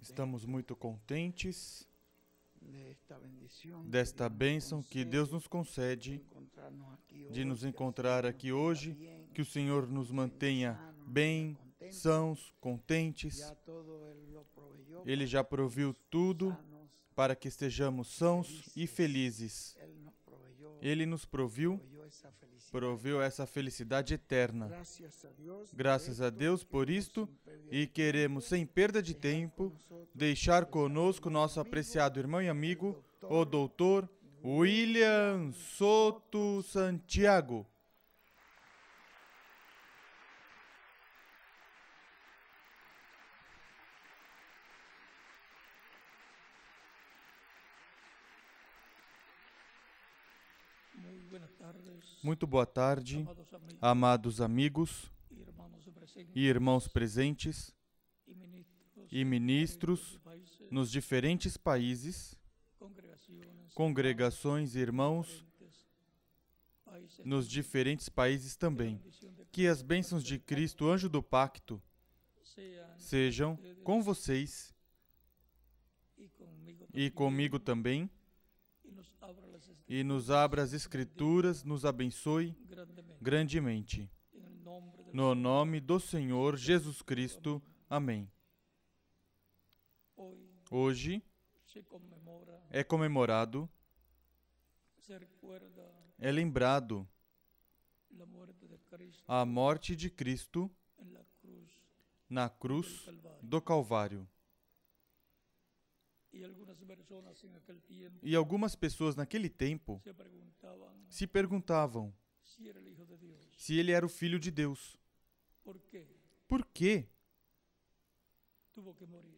Estamos muito contentes desta bênção que Deus nos concede de nos encontrar aqui hoje, que o Senhor nos mantenha bem, sãos, contentes. Ele já proviu tudo para que estejamos sãos e felizes. Ele nos proviu, proveu essa felicidade eterna. Graças a Deus por isto e queremos, sem perda de tempo, deixar conosco nosso apreciado irmão e amigo, o doutor William Soto Santiago. Muito boa tarde, amados amigos e irmãos presentes e ministros nos diferentes países, congregações e irmãos nos diferentes países também. Que as bênçãos de Cristo, anjo do pacto, sejam com vocês e comigo também e nos abra as Escrituras, nos abençoe grandemente. No nome do Senhor Jesus Cristo. Amém. Hoje é comemorado, é lembrado a morte de Cristo na cruz do Calvário. E algumas pessoas naquele tempo se perguntavam se ele era o filho de Deus. Por que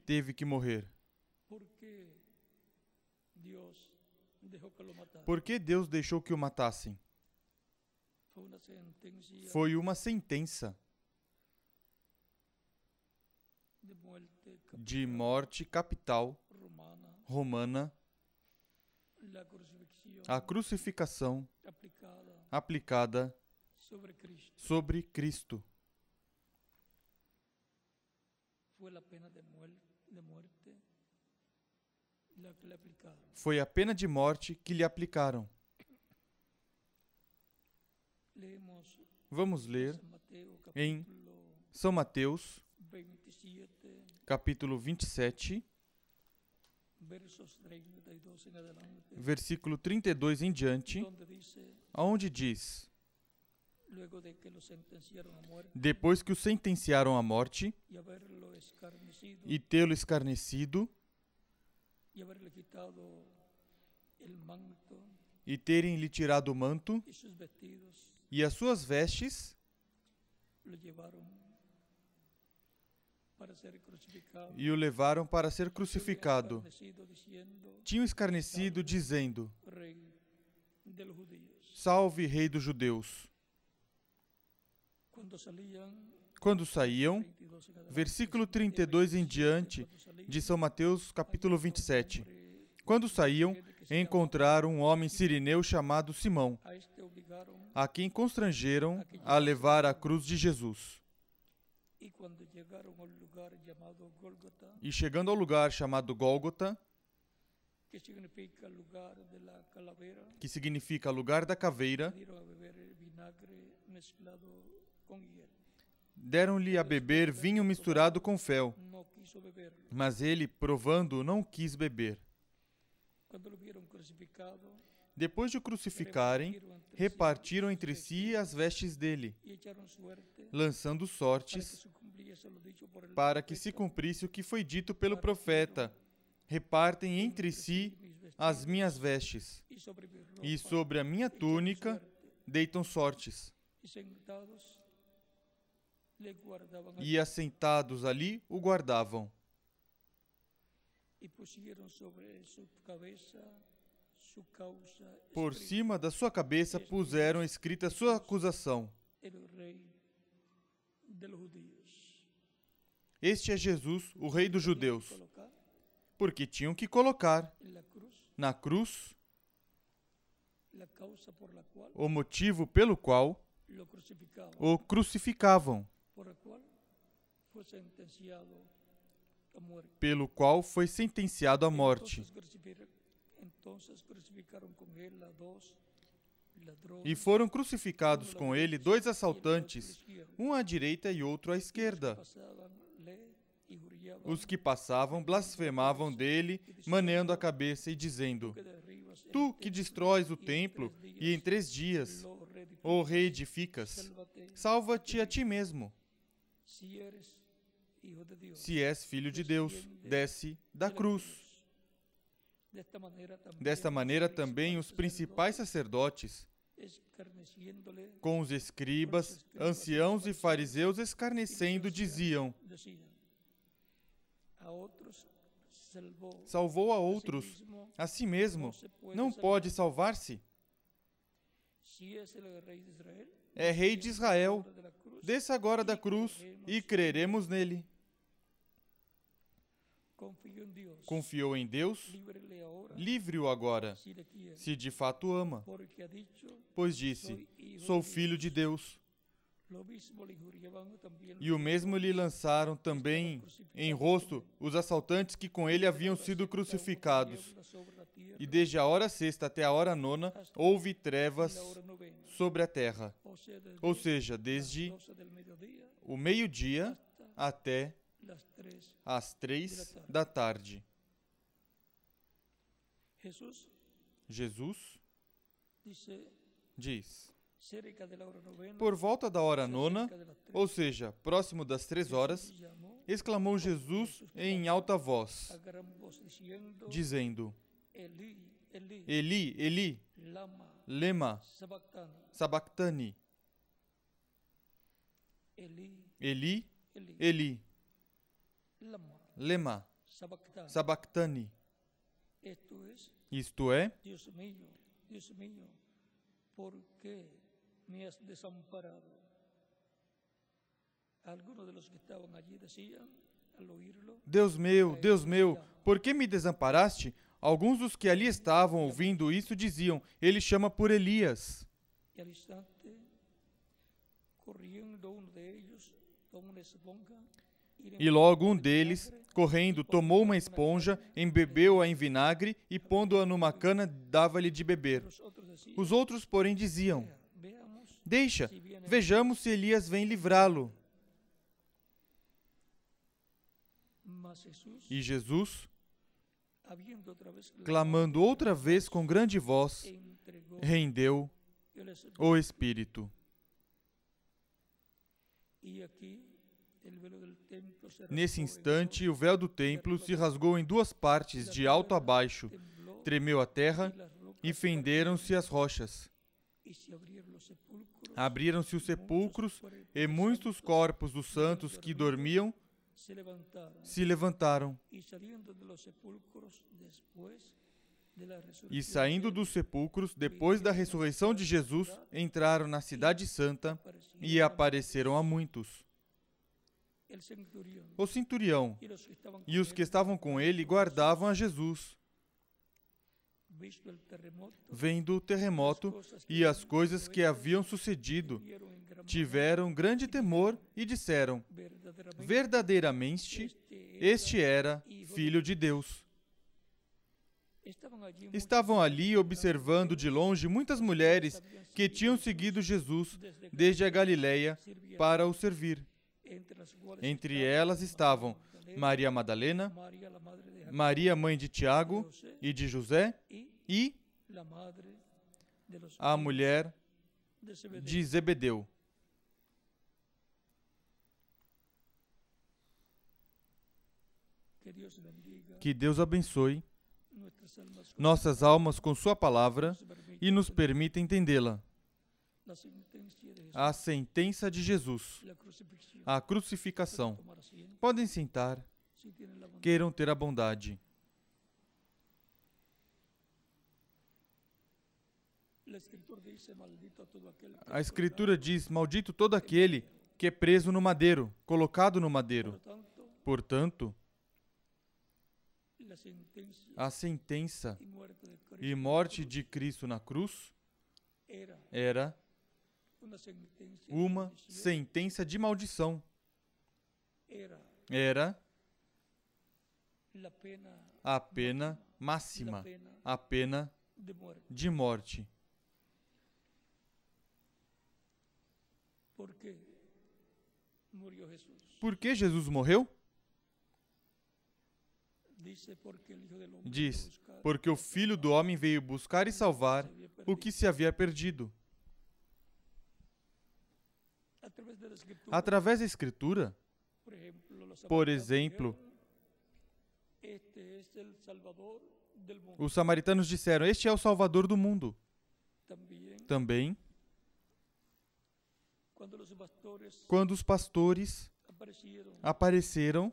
teve que morrer? Por que Deus deixou que o matassem? Foi uma sentença de morte capital romana, a crucificação aplicada sobre Cristo. Foi a pena de morte que lhe aplicaram. Vamos ler em São Mateus, capítulo 27, versículo 32 em diante, onde diz: Depois que o sentenciaram à morte e tê-lo escarnecido e terem lhe tirado o manto e as suas vestes, e o levaram para ser crucificado. Tinham escarnecido, dizendo: Salve, Rei dos Judeus. Quando saíam, versículo 32 em diante de São Mateus, capítulo 27. Quando saíam, encontraram um homem sirineu chamado Simão, a quem constrangeram a levar a cruz de Jesus. E chegando ao lugar chamado Gólgota, que significa lugar da caveira, deram-lhe a beber vinho misturado com fel, mas ele, provando, não quis beber. Depois de o crucificarem, repartiram entre si as vestes dele, lançando sortes para que se cumprisse o que foi dito pelo profeta: Repartem entre si as minhas vestes, e sobre a minha túnica deitam sortes. E assentados ali o guardavam. E puseram sobre sua cabeça por cima da sua cabeça puseram escrita sua acusação. Este é Jesus, o Rei dos Judeus. Porque tinham que colocar na cruz o motivo pelo qual o crucificavam, pelo qual foi sentenciado à morte. E foram crucificados com ele dois assaltantes, um à direita e outro à esquerda. Os que passavam blasfemavam dele, maneando a cabeça e dizendo: Tu que destróis o templo e em três dias o reedificas, salva-te a ti mesmo. Se és filho de Deus, desce da cruz. Desta maneira também os principais sacerdotes, com os escribas, anciãos e fariseus escarnecendo, diziam: Salvou a outros, a si mesmo, não pode salvar-se. É rei de Israel, desça agora da cruz e creremos nele. Confiou em Deus, livre-o agora, se de fato ama, pois disse: Sou filho de Deus. E o mesmo lhe lançaram também em rosto os assaltantes que com ele haviam sido crucificados. E desde a hora sexta até a hora nona houve trevas sobre a terra. Ou seja, desde o meio-dia até às três da tarde. Jesus diz: Por volta da hora nona, ou seja, próximo das três horas, exclamou Jesus em alta voz, dizendo: Eli, Eli, lema sabactani. Eli, Eli, lema sabactani. Isto é, Deus meu, por que me has desamparado? Algunos de los que estaban allí decían, al oírlo, Deus meu, Deus meu, por que me desamparaste? Alguns dos que ali estavam ouvindo isso diziam: Ele chama por Elias. E logo um deles, correndo, tomou uma esponja, embebeu-a em vinagre e, pondo-a numa cana, dava-lhe de beber. Os outros, porém, diziam: Deixa, vejamos se Elias vem livrá-lo. E Jesus, clamando outra vez com grande voz, rendeu o Espírito. E aqui Nesse instante, o véu do templo se rasgou em duas partes, de alto a baixo, tremeu a terra e fenderam-se as rochas. Abriram-se os sepulcros e muitos corpos dos santos que dormiam se levantaram. E saindo dos sepulcros, depois da ressurreição de Jesus, entraram na Cidade Santa e apareceram a muitos. O centurião e os que estavam com ele guardavam a Jesus. Vendo o terremoto e as coisas que haviam sucedido, tiveram grande temor e disseram: Verdadeiramente, este era Filho de Deus. Estavam ali observando de longe muitas mulheres que tinham seguido Jesus desde a Galileia para o servir. Entre elas estavam Maria Madalena, Maria, mãe de Tiago e de José, e a mulher de Zebedeu. Que Deus abençoe nossas almas com Sua palavra e nos permita entendê-la a sentença de Jesus, a crucificação. Podem sentar, queiram ter a bondade. A Escritura diz: Maldito todo aquele que é preso no madeiro, colocado no madeiro. Portanto, a sentença e morte de Cristo na cruz era uma sentença de maldição. Era a pena máxima, a pena de morte. Por que Jesus morreu? Diz, porque o Filho do Homem veio buscar e salvar o que se havia perdido. Através da Escritura, por exemplo, os samaritanos disseram: Este é o Salvador do mundo. Também, quando os pastores apareceram,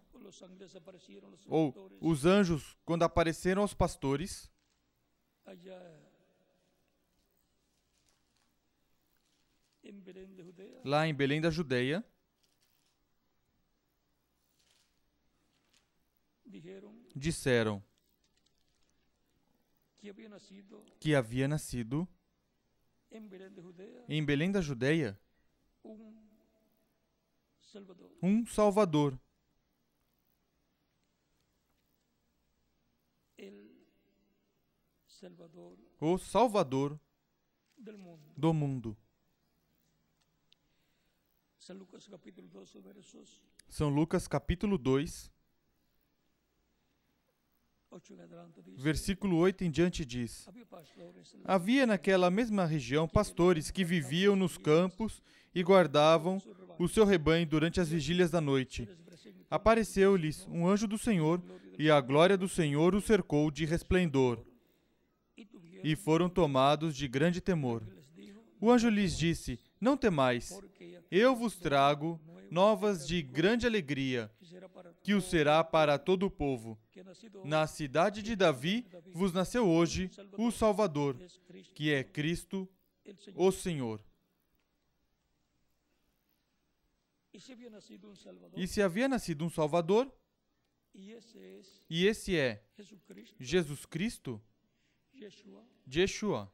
ou os anjos, quando apareceram aos pastores, lá em Belém da Judeia, disseram que havia nascido em Belém da Judeia um Salvador. O Salvador do mundo. São Lucas capítulo 2, versículo 8 em diante diz: Havia naquela mesma região pastores que viviam nos campos e guardavam o seu rebanho durante as vigílias da noite. Apareceu-lhes um anjo do Senhor, e a glória do Senhor o cercou de resplendor. E foram tomados de grande temor. O anjo lhes disse: Não temais, eu vos trago novas de grande alegria, que o será para todo o povo. Na cidade de Davi vos nasceu hoje o Salvador, que é Cristo, o Senhor. E se havia nascido um Salvador, e esse é Jesus Cristo, Yeshua.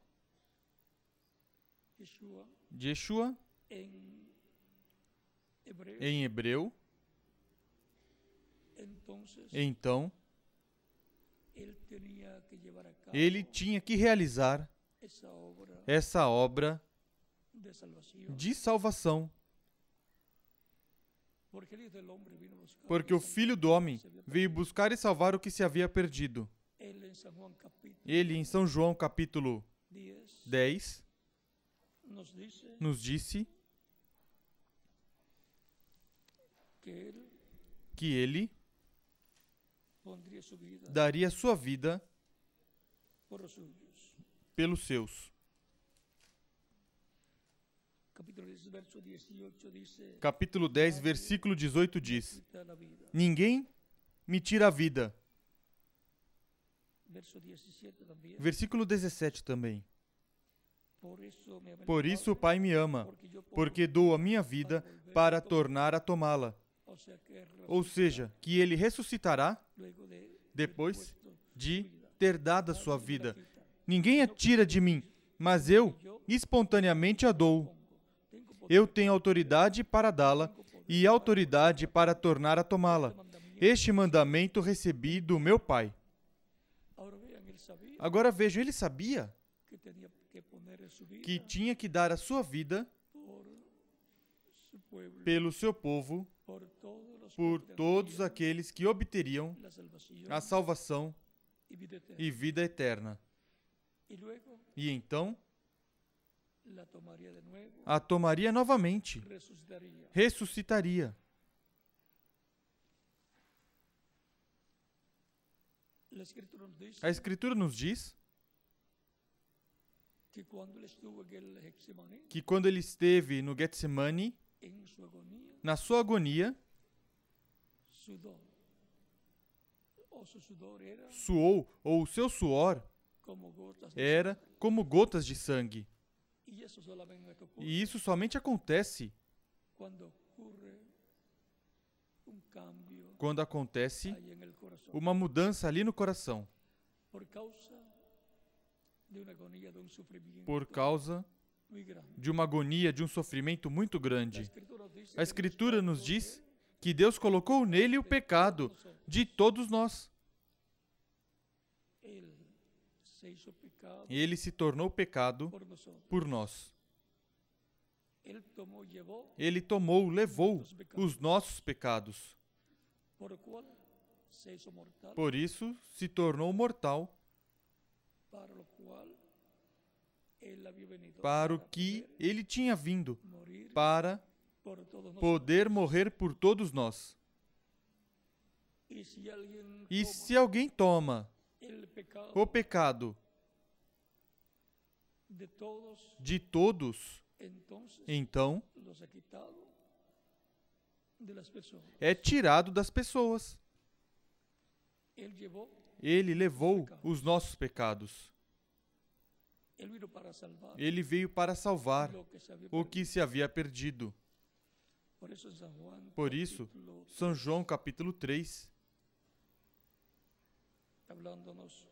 Yeshua, em hebreu, então, ele tinha que realizar essa obra de salvação. Porque o Filho do Homem veio buscar e salvar o que se havia perdido. Ele, em São João capítulo 10, nos disse que ele daria sua vida pelos seus. Capítulo 10, versículo 18 diz: Ninguém me tira a vida. Versículo 17 também. Por isso o Pai me ama, porque dou a minha vida para tornar a tomá-la. Ou seja, que ele ressuscitará depois de ter dado a sua vida. Ninguém a tira de mim, mas eu espontaneamente a dou. Eu tenho autoridade para dá-la e autoridade para tornar a tomá-la. Este mandamento recebi do meu Pai. Agora vejam, ele sabia que tinha que dar a sua vida pelo seu povo, por todos aqueles que obteriam a salvação e vida eterna. E então a tomaria novamente, ressuscitaria. A Escritura nos diz que quando ele esteve no Getsemane, na sua agonia, suou, ou o seu suor era como gotas de sangue. E isso somente acontece quando acontece uma mudança ali no coração. Por causa de uma agonia, de um sofrimento muito grande. A Escritura nos diz que Deus colocou nele o pecado de todos nós. ele se tornou pecado por nós. Ele tomou, levou os nossos pecados. Por isso se tornou mortal, para o que ele tinha vindo, para poder morrer por todos nós. E se alguém toma o pecado de todos, então é tirado das pessoas. Ele levou os nossos pecados. Él vino para salvar Ele veio para salvar o que se havia perdido. Por isso, São João capítulo 3, hablándonos,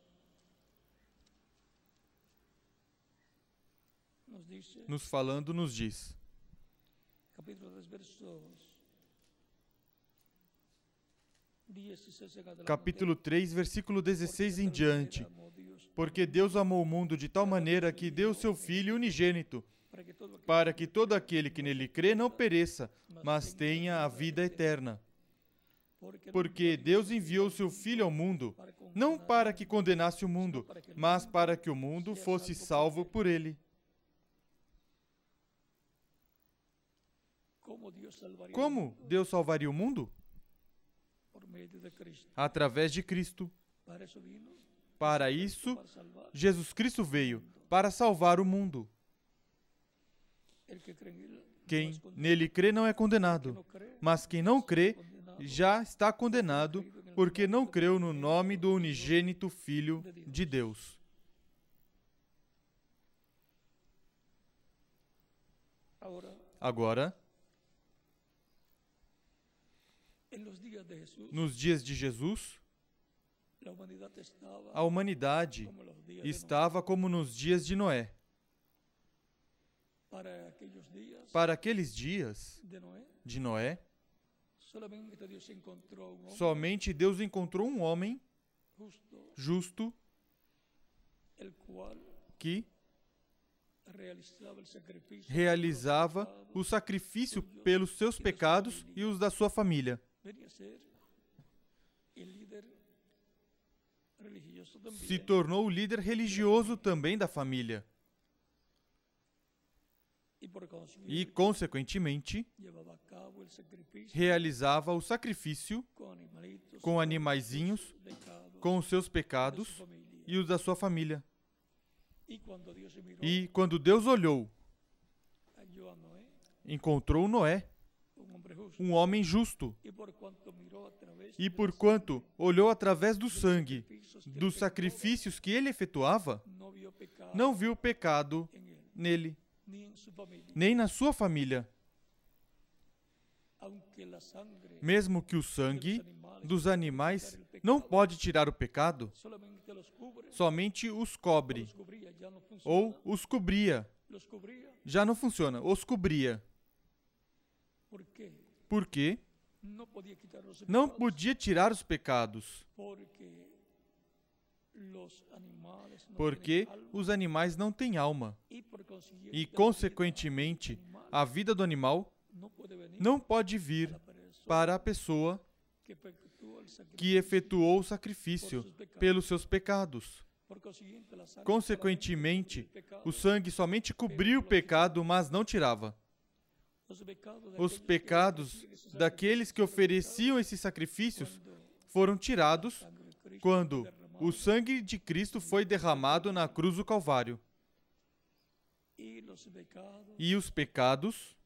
nos dice, nos falando, nos diz: capítulo 3, versos 16 en adelante, capítulo 3, versículo 16 em diante. Porque Deus amou o mundo de tal maneira que deu seu Filho unigênito, para que todo aquele que nele crê não pereça, mas tenha a vida eterna. porque Deus enviou seu Filho ao mundo, não para que condenasse o mundo, mas para que o mundo fosse salvo por ele. ¿Cómo Dios salvaría al Como? Deus salvaria o mundo? Por medio de Cristo. Através de Cristo. Para isso, Jesus Cristo veio para salvar o mundo. Quem nele crê não é condenado, mas quem não crê já está condenado porque não creu no nome do unigênito Filho de Deus. Agora, en los días de Jesús, nos dias de Jesus, a humanidade estava como nos dias de Noé. Para aqueles dias de Noé, somente Deus encontrou um homem justo, que realizava o sacrifício pelos seus pecados e os da sua família. Ser el líder religioso Se también tornou o líder religioso também da família e, consequentemente, realizava o sacrifício com animaizinhos, com os seus pecados e os da sua família. Se E quando Deus olhou, encontrou Noé. Um homem justo, e de por la quanto olhou através do sangue, dos sacrifícios que ele efetuava, não viu pecado nele, nem na sua família, mesmo que o sangue dos animais não pode tirar o pecado, somente os cobre, ou os cobria. Já não funciona, os cobria. ¿Por qué? Por quê? No podía quitar los Não podia tirar os pecados, porque porque os animais não têm alma. E, consequentemente, a vida do animal não pode vir para a pessoa que efetuou o sacrifício pelos seus pecados. Consequentemente, O sangue somente cobria o pecado, mas não tirava. Os pecados daqueles que ofereciam esses sacrifícios foram tirados quando o sangue de Cristo foi derramado na cruz do Calvário. E os pecados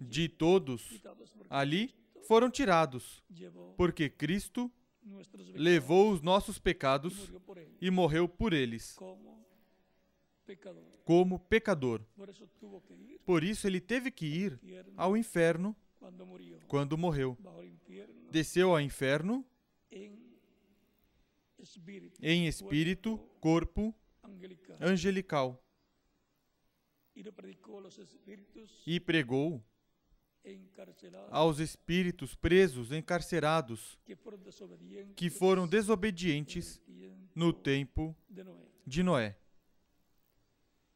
de todos ali foram tirados, porque Cristo levou os nossos pecados e morreu por eles, como pecador. Por isso ele teve que ir ao inferno quando morreu. Desceu ao inferno em espírito, corpo angelical. e pregou aos espíritos presos, encarcerados, que foram desobedientes no tempo de Noé. de Noé. En la quinta dimensión, el infierno,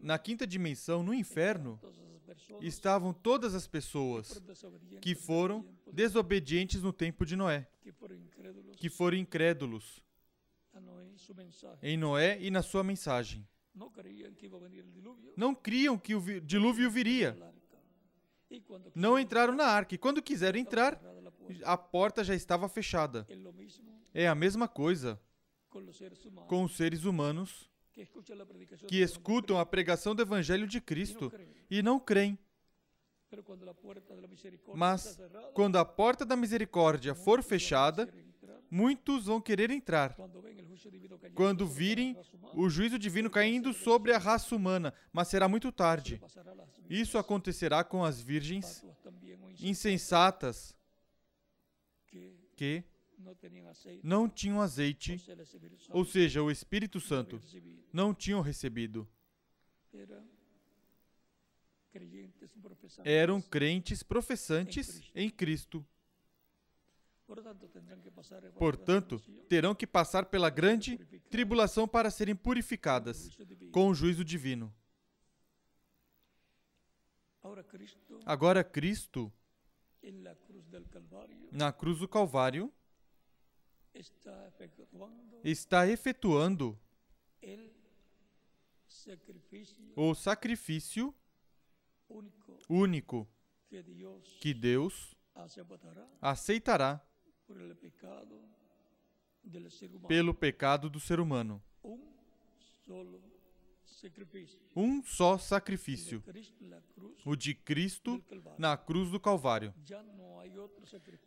Na quinta dimensão, no inferno, estavam todas as pessoas que foram desobedientes no tempo de Noé, que foram incrédulos em Noé e na sua mensagem. Não criam que o vi- dilúvio viria. Não entraram na arca. E quando quiseram entrar, a porta já estava fechada. Mismo É a mesma coisa com os seres humanos que escutam a pregação do Evangelho de Cristo e não creem. Mas, Quando a porta da misericórdia for fechada, muitos vão querer entrar. Quando virem o juízo divino caindo sobre a raça humana, mas será muito tarde. Isso acontecerá com as virgens insensatas que não tinham azeite, ou seja, o Espírito Santo, não tinham recebido. Eram crentes professantes em Cristo. Portanto, terão que passar pela grande tribulação para serem purificadas com o juízo divino. Agora, Cristo, na cruz do Calvário, está efetuando o sacrifício único que Deus aceitará pelo pecado do ser humano. Um só sacrifício, o de Cristo na cruz do Calvário.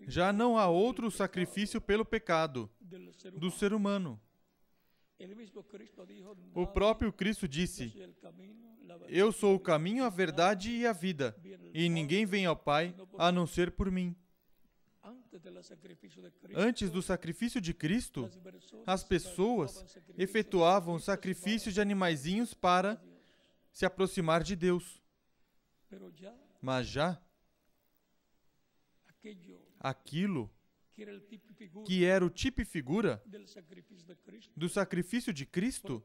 Já não há outro sacrifício pelo pecado do ser humano. O "Nadie- próprio Cristo disse: Eu sou o caminho, a verdade e a vida, e ninguém vem ao Pai a não ser por mim. Antes do sacrifício de Cristo, as pessoas efetuavam sacrifícios de animaizinhos para se aproximar de Deus. Mas já aquilo que era el tipo que era o tipo e figura do sacrifício de Cristo,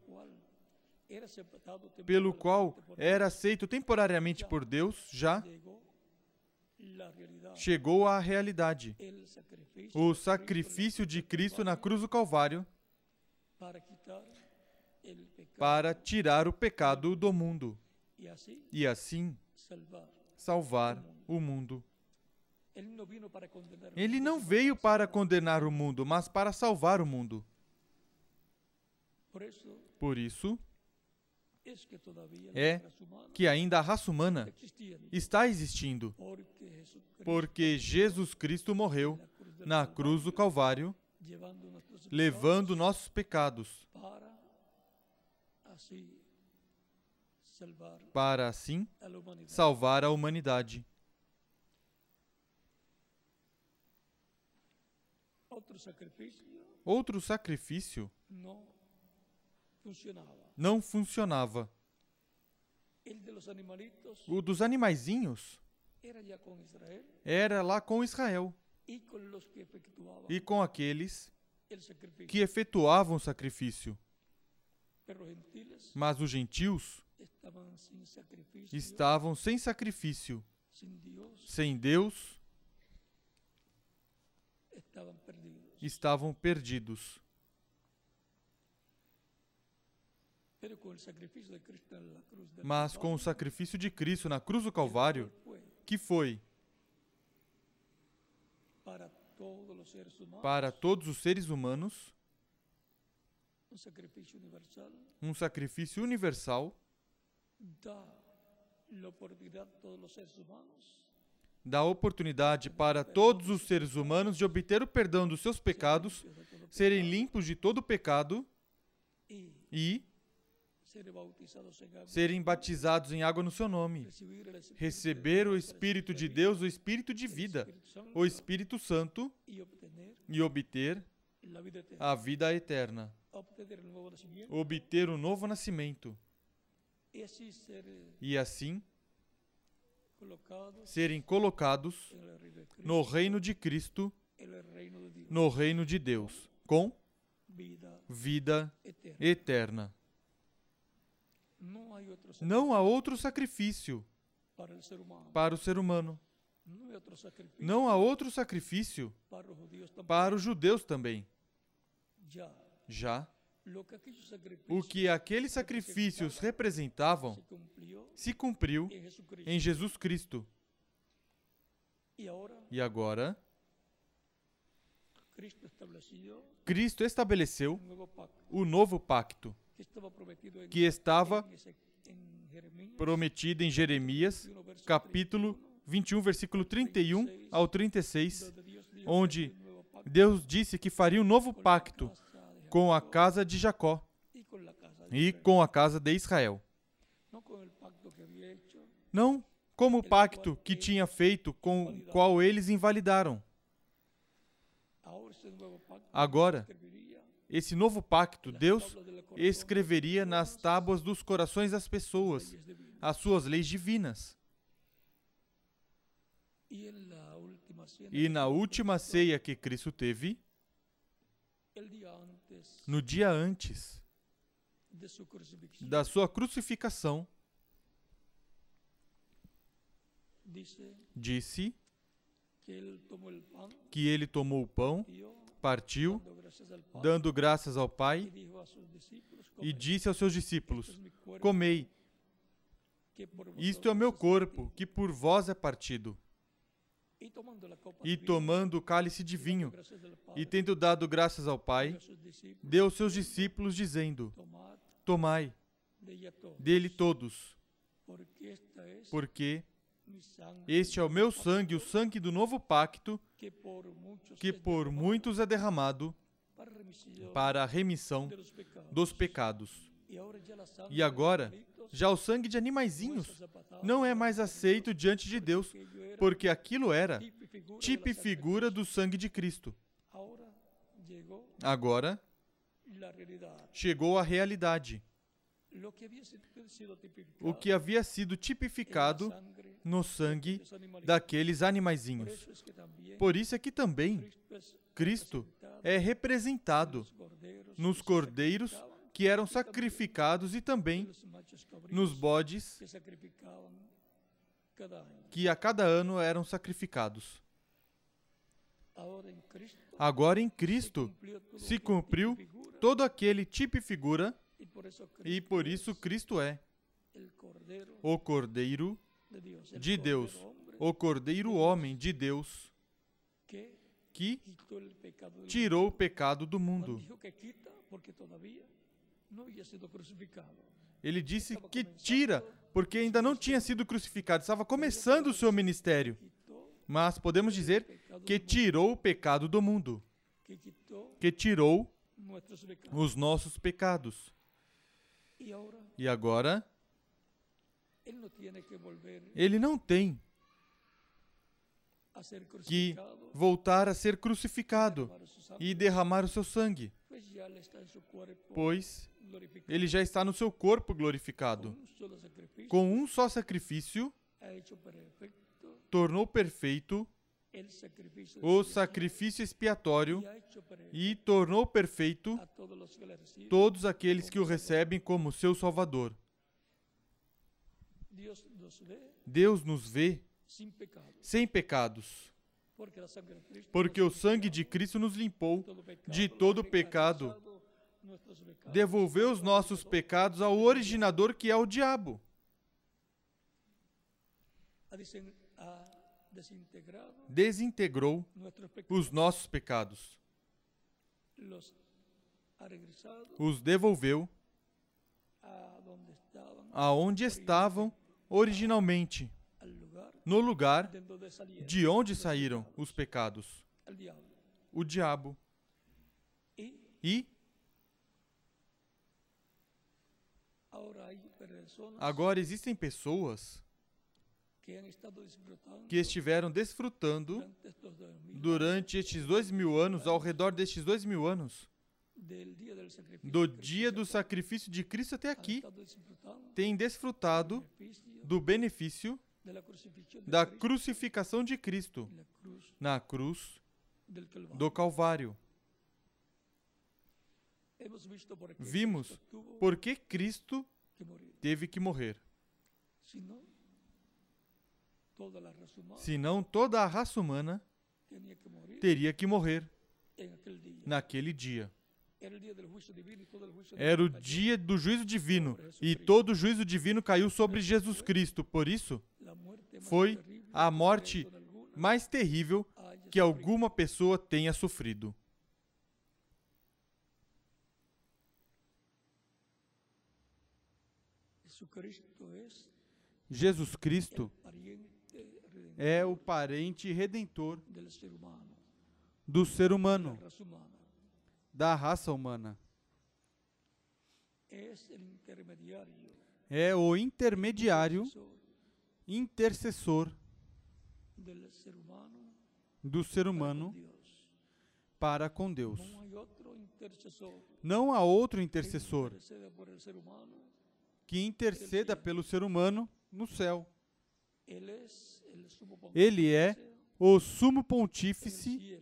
pelo qual era aceito temporariamente por Deus, já Deus, llegó la realidad, chegou à realidade. O sacrifício de Cristo na cruz do Calvário para tirar o pecado do mundo e assim salvar. o mundo. Ele não veio para condenar o mundo, mas para salvar o mundo. Por isso É que ainda a raça humana está existindo, porque Jesus Cristo morreu na cruz do Calvário, levando nossos pecados, para assim salvar a humanidade. Outro sacrifício. Não funcionava. O dos animaizinhos era lá com Israel e com aqueles que efetuavam o sacrifício. Mas os gentios estavam sem sacrifício, sem Deus, estavam perdidos. Pero con el sacrificio de Cristo en la cruz del Mas com o sacrifício de Cristo na cruz do Calvário, que foi? para todos os seres humanos um sacrifício universal, dá oportunidade para todos os seres humanos de obter o perdão dos seus pecados, serem limpos de todo pecado e ser bautizados en agua, serem batizados em água no seu nome. Receber o Espírito de Deus, o Espírito de vida, o Espírito Santo. E obter a vida eterna, obter o novo nascimento. Eh, e assim serem colocados no reino de Cristo, no reino de Deus, com vida eterna. Não há outro sacrifício para el ser humano. para o ser humano. Não há outro sacrifício para os judeus também. Já o que aqueles sacrifícios representavam se cumpriu em Jesus Cristo. E agora, Cristo estabeleceu o novo pacto que estava prometido em Jeremias, 21, verso capítulo 21, versículo 31 ao 36, donde Dios dijo onde Deus disse que faria um novo pacto com a casa de Jacó e com a casa de Israel. Não como o pacto que tinha feito com o qual eles invalidaram. Agora, esse novo pacto, Deus escreveria nas tábuas dos corações das pessoas as suas leis divinas. E na última ceia que Cristo teve, no dia antes da sua crucificação, disse que ele tomou o pão, partiu, dando graças ao Pai, e "Comed, disse aos seus discípulos: cuerpo Comei, isto é o meu corpo, que por vós é partido. E tomando o cálice de vinho, e tendo dado graças ao Pai, deu aos seus discípulos, dizendo: Tomai dele todos, porque este é o meu sangue, o sangue do novo pacto, que por muitos é derramado para a remissão dos pecados. E agora, já o sangue de animaizinhos não é mais aceito diante de Deus, porque aquilo era tipo tipo e figura Cristo. do sangue de Cristo. Agora chegou a realidade. O que havia sido tipificado no sangue daqueles animaizinhos. Por isso é que também Cristo é representado nos cordeiros que eram sacrificados e também nos bodes que a cada ano eram sacrificados. Agora em Cristo se cumpriu todo aquele tipo e figura, e por isso Cristo é o Cordeiro de Deus, o Cordeiro homem de Deus, que tirou o pecado do mundo. Ele disse que tira, porque ainda não tinha sido crucificado, estava começando o seu ministério. Mas podemos dizer que tirou o pecado do mundo, que tirou os nossos pecados. E agora él no tiene que volver ele não tem que voltar a ser crucificado e derramar o seu sangue, pois ele já está no seu corpo glorificado. Com um só sacrifício, tornou perfeito o sacrifício expiatório e tornou perfeito todos aqueles que o recebem como seu Salvador. Deus nos vê sem pecados, porque o sangue de Cristo nos limpou, de todo pecado, devolveu os nossos pecados ao originador que é o diabo. Desintegrou os nossos pecados, os devolveu aonde estavam originalmente, no lugar de onde saíram os pecados, o diabo. E agora existem pessoas que estiveram desfrutando durante estes dois mil anos, ao redor destes dois mil anos, do dia do sacrifício de Cristo até aqui, têm desfrutado do benefício da crucificação de Cristo na cruz do Calvário. Vimos Por que Cristo teve que morrer? Senão toda a raça humana teria que morrer naquele dia. Era o dia do juízo divino e todo o juízo divino caiu sobre Jesus Cristo. Por isso, foi a morte mais terrível que alguma pessoa tenha sofrido. Jesus Cristo é o parente redentor do ser humano. Da raça humana. É o intermediário, intercessor do ser humano para com Deus. Não há outro intercessor que interceda pelo ser humano no céu. Ele é o sumo pontífice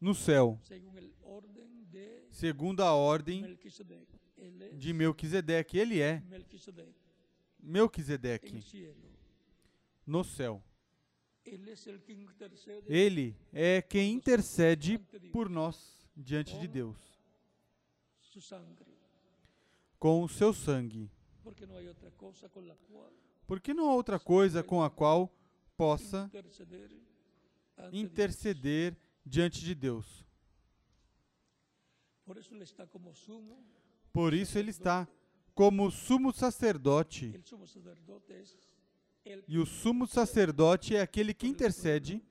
no céu, según el orden de segundo a ordem de Melquisedeque. Ele é Melquisedeque no céu. Ele é quem intercede por nós diante de Deus com o seu sangue. porque não há outra coisa com a qual possa interceder diante de Deus. Por eso él está como sumo. Por isso ele está como sumo sacerdote. E o sumo sacerdote é aquele que intercede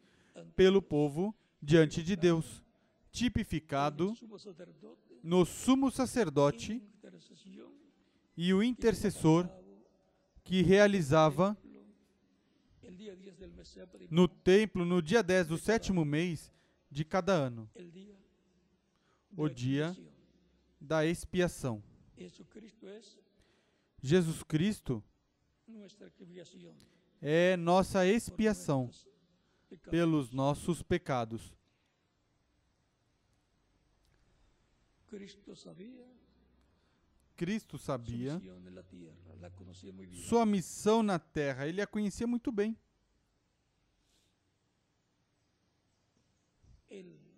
pelo povo diante de Deus, tipificado no sumo sacerdote e o intercessor que realizava el día 10 del mes séptimo, no templo no dia 10 do sétimo mês de cada ano, o dia da expiação. Es Jesus Cristo é nossa expiação pelos nossos pecados. Cristo sabia sua missão na terra, ele a conhecia muito bem. Él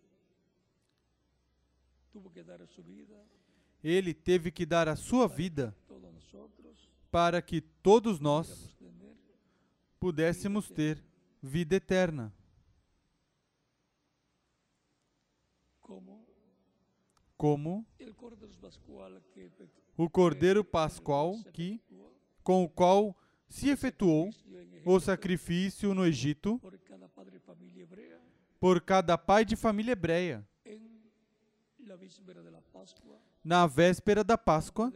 Ele teve que dar a sua vida para que todos nós pudéssemos ter vida eterna, como o Cordeiro Pascual que com o qual se efetuou o sacrifício no Egito por cada pai de família hebreia, en la víspera de la Pascua, na véspera da Páscoa,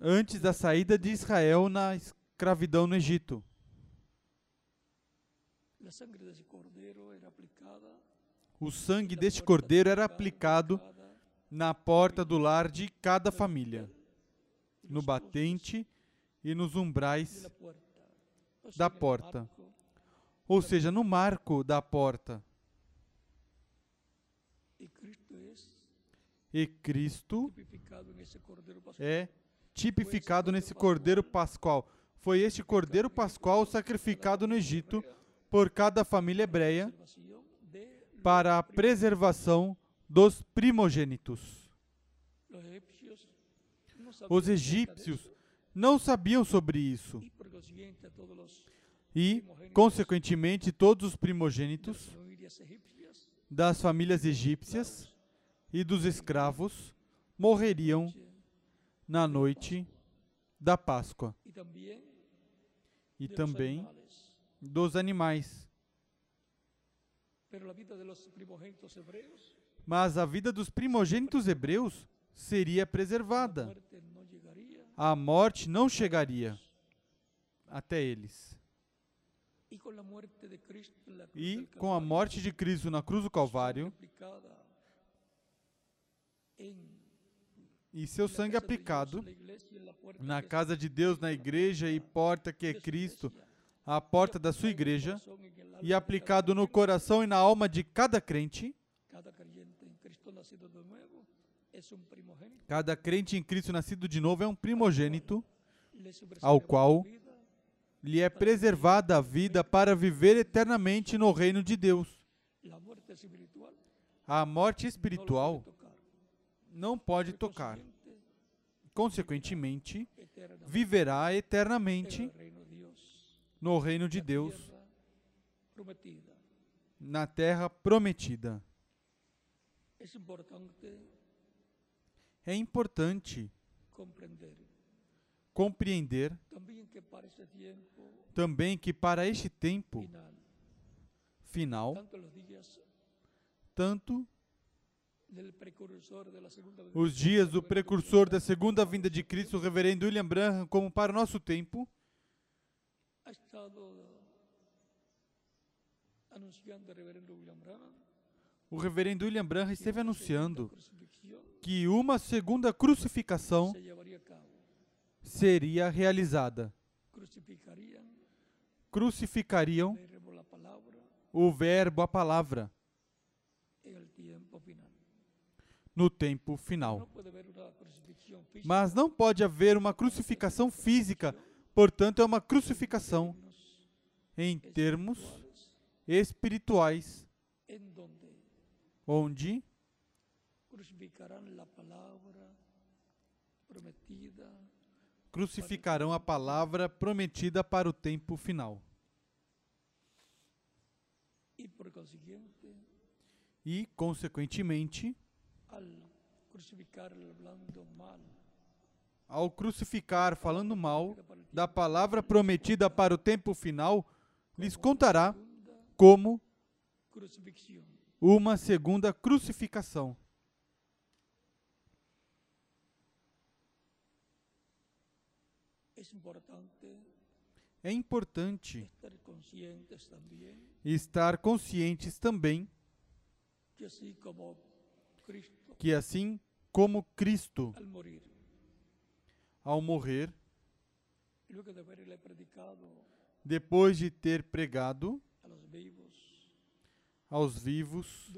antes da saída de Israel na escravidão no Egito. O sangue deste cordeiro de era aplicado na porta do lar de cada família, no batente e nos umbrais, da porta. ou seja, no marco da porta. E Cristo é tipificado nesse cordeiro pascual. Foi este cordeiro pascual sacrificado no Egito por cada família hebreia para a preservação dos primogênitos. Os egípcios não sabiam sobre isso e, consequentemente, todos os primogênitos das famílias egípcias e dos escravos morreriam na noite da Páscoa e também dos animais. Mas a vida dos primogênitos hebreus seria preservada. A morte não chegaria até eles. E com a morte de Cristo na cruz do Calvário e seu sangue aplicado na es casa de Deus, na igreja e porta que é Cristo, a porta da sua igreja, e aplicado no coração e na alma de cada crente, cada crente em Cristo nascido de novo é um primogênito, ao qual lhe é preservada a vida para viver eternamente no reino de Deus. A morte espiritual. Não pode tocar. Consequentemente, viverá en eternamente no reino de Deus, na terra prometida. É importante compreender também que para este tempo final, tanto os dias do precursor da segunda vinda de Cristo, o reverendo William Branham, como para o nosso tempo, o reverendo William Branham esteve anunciando que uma segunda crucificação seria realizada. Crucificariam o verbo, a palavra, en el tiempo final. No tempo final. Mas não pode haver uma crucificação física, portanto, é uma crucificação em termos espirituais, onde crucificarão a palavra prometida para o tempo final. E, consequentemente, ao crucificar falando mal da palavra prometida para o tempo final, lhes contará como uma segunda crucificação. É importante estar conscientes también estar conscientes também que assim como Cristo, ao morrer, depois de ter pregado aos vivos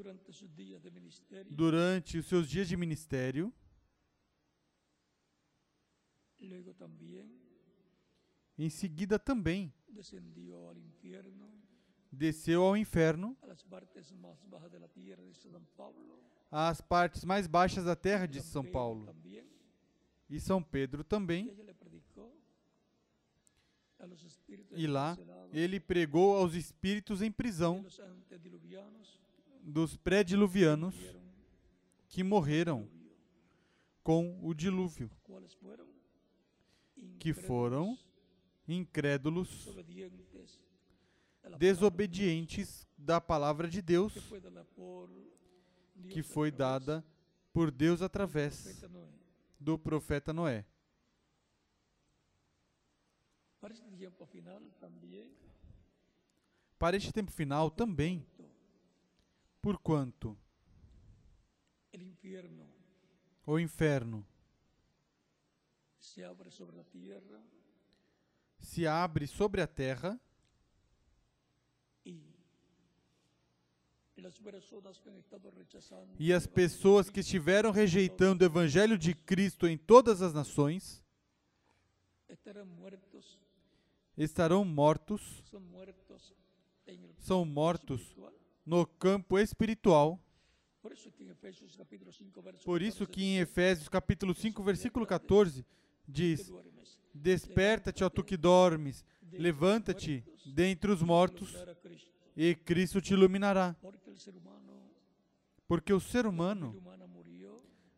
durante os seus dias de ministério, em seguida também desceu ao inferno, às partes mais baixas da terra de San São Paulo. E São Pedro também, e lá ele pregou aos espíritos em prisão dos pré-diluvianos que morreram com o dilúvio, que foram incrédulos, desobedientes da palavra de Deus que foi dada por Deus através do profeta Noé. Para este tempo final também, porquanto o inferno. se abre sobre la tierra. Se abre sobre a terra e as pessoas que estiveram rejeitando o evangelho de Cristo em todas as nações estarão mortos, são mortos no campo espiritual. Por eso que en Efesios capítulo 5 verso Por isso 14 que em Efésios capítulo 5, versículo 14 "Tú diz: Desperta-te, ó tu que dormes, levanta-te dentre os mortos, iluminar a Cristo". E Cristo te iluminará. Porque o ser humano,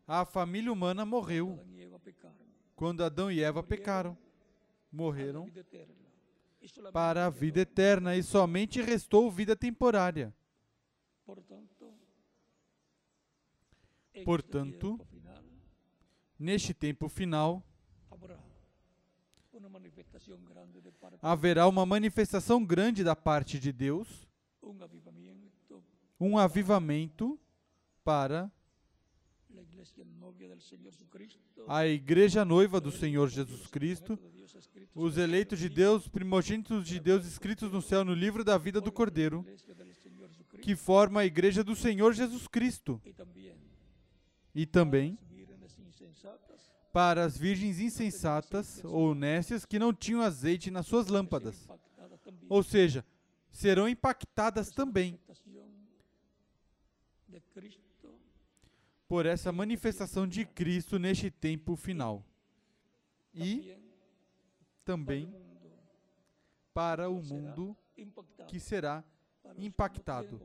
a família humana morreu quando Adão e Eva pecaram. Morreram para a vida eterna e somente restou vida temporária. Portanto, Neste tempo final, haverá uma manifestação grande da parte de Deus, um avivamento para a igreja noiva do Senhor Jesus Cristo, os eleitos de Deus, primogênitos de Deus escritos no céu no livro da vida do Cordeiro, que forma a igreja do Senhor Jesus Cristo, e também para as virgens insensatas ou nécias que não tinham azeite nas suas lâmpadas. Ou seja, serão impactadas também. Por essa manifestação de Cristo neste tempo final. E também para o mundo que será impactado,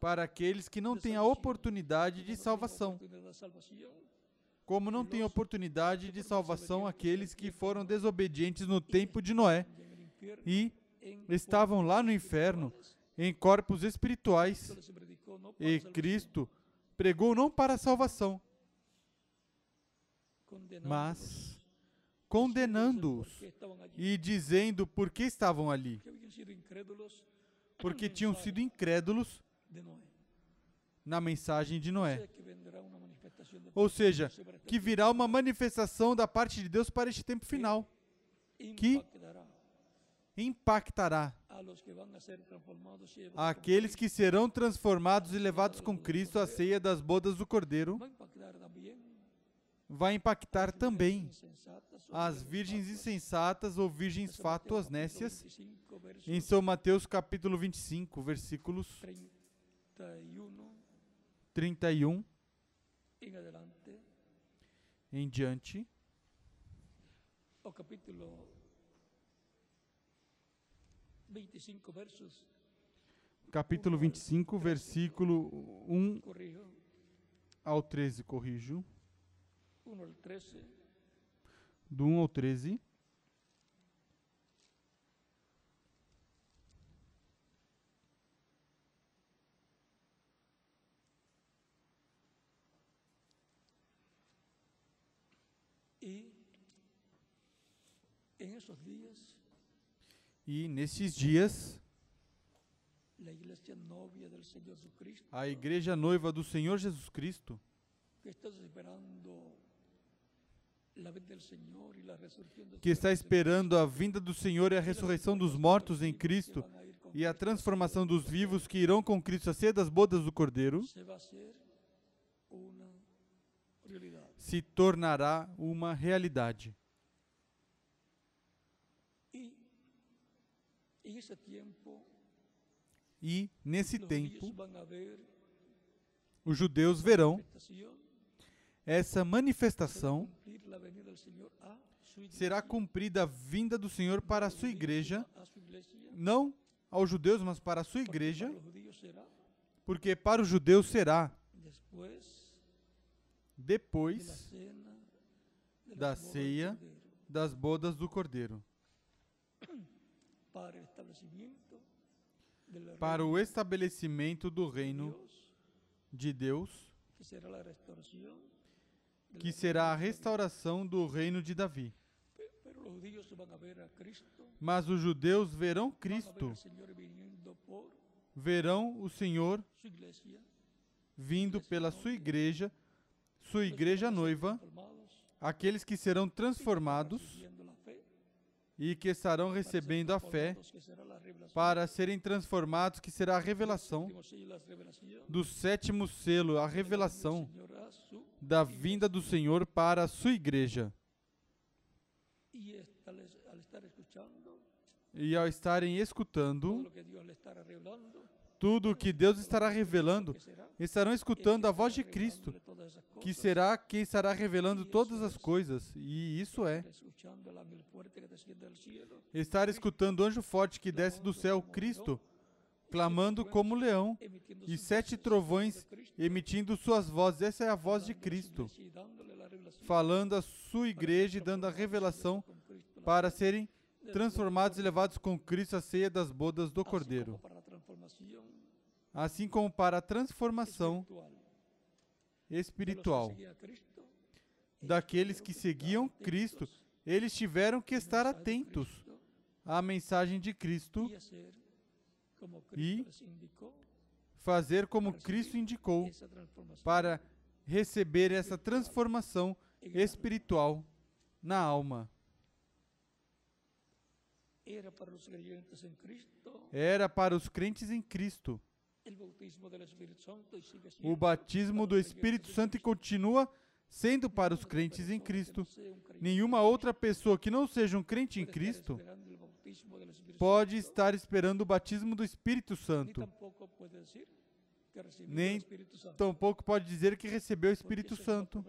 para aqueles que não têm a oportunidade de salvação, como não têm oportunidade de salvação aqueles que foron desobedientes no tempo de Noé. E estavam lá no inferno em corpos espirituais e Cristo pregou não para a salvação, mas condenando-os e dizendo por que estavam ali, porque tinham sido incrédulos na mensagem de Noé. Ou seja, que virá uma manifestação da parte de Deus para este tempo final, que impactará aqueles que serão transformados e levados com Cristo à ceia das bodas do Cordeiro, vai impactar também as virgens insensatas ou virgens fátuas nécias. 25, versos em São Mateus capítulo 25, versículos 31 31 en adelante, em diante, o capítulo 25 versos, capítulo 25, versículo 1 corrijo, ao 13, corrijo, 1 al 13, do 1 ao 13. y en esos días E nesses dias, a igreja noiva do Senhor Jesus Cristo, que está esperando a vinda do Senhor e a ressurreição dos mortos em Cristo e a transformação dos vivos que irão com Cristo à ceia das bodas do Cordeiro, a se tornará uma realidade. E nesse tempo, os judeus verão essa manifestação. Será cumprida a vinda do Senhor para a sua igreja, não aos judeus, mas para a sua igreja, porque para os judeus será. Depois da ceia das bodas do Cordeiro, para el establecimiento del para o estabelecimento do reino de Deus, que será a restauração do reino de Davi. Mas os judeus verão Cristo, verão o Senhor vindo pela sua igreja, sua igreja noiva, aqueles que serão transformados e que estarão recebendo a fé para serem transformados, que será a revelação do sétimo selo, a revelação da vinda do Senhor para a sua igreja. E ao estarem escutando tudo o que Deus estará revelando, estarão escutando a voz de Cristo, que será quem estará revelando todas as coisas. E isso é estar escutando o anjo forte que desce do céu, Cristo, clamando como leão, e sete trovões emitindo suas vozes. Essa é a voz de Cristo, falando à sua igreja e dando a revelação para serem transformados e levados com Cristo à ceia das bodas do Cordeiro. como para la transformación Assim como para a transformação espiritual daqueles que seguiam Cristo, eles tiveram que estar atentos à mensagem de Cristo, indicó fazer como Cristo indicou, para receber essa transformação espiritual na alma. Era para os crentes em Cristo. O batismo do Espírito Santo e continua sendo para os crentes em Cristo. Nenhuma outra pessoa que não seja um crente em Cristo pode estar esperando o batismo do Espírito Santo. Nem. Tampouco pode dizer que recebeu o Espírito Santo,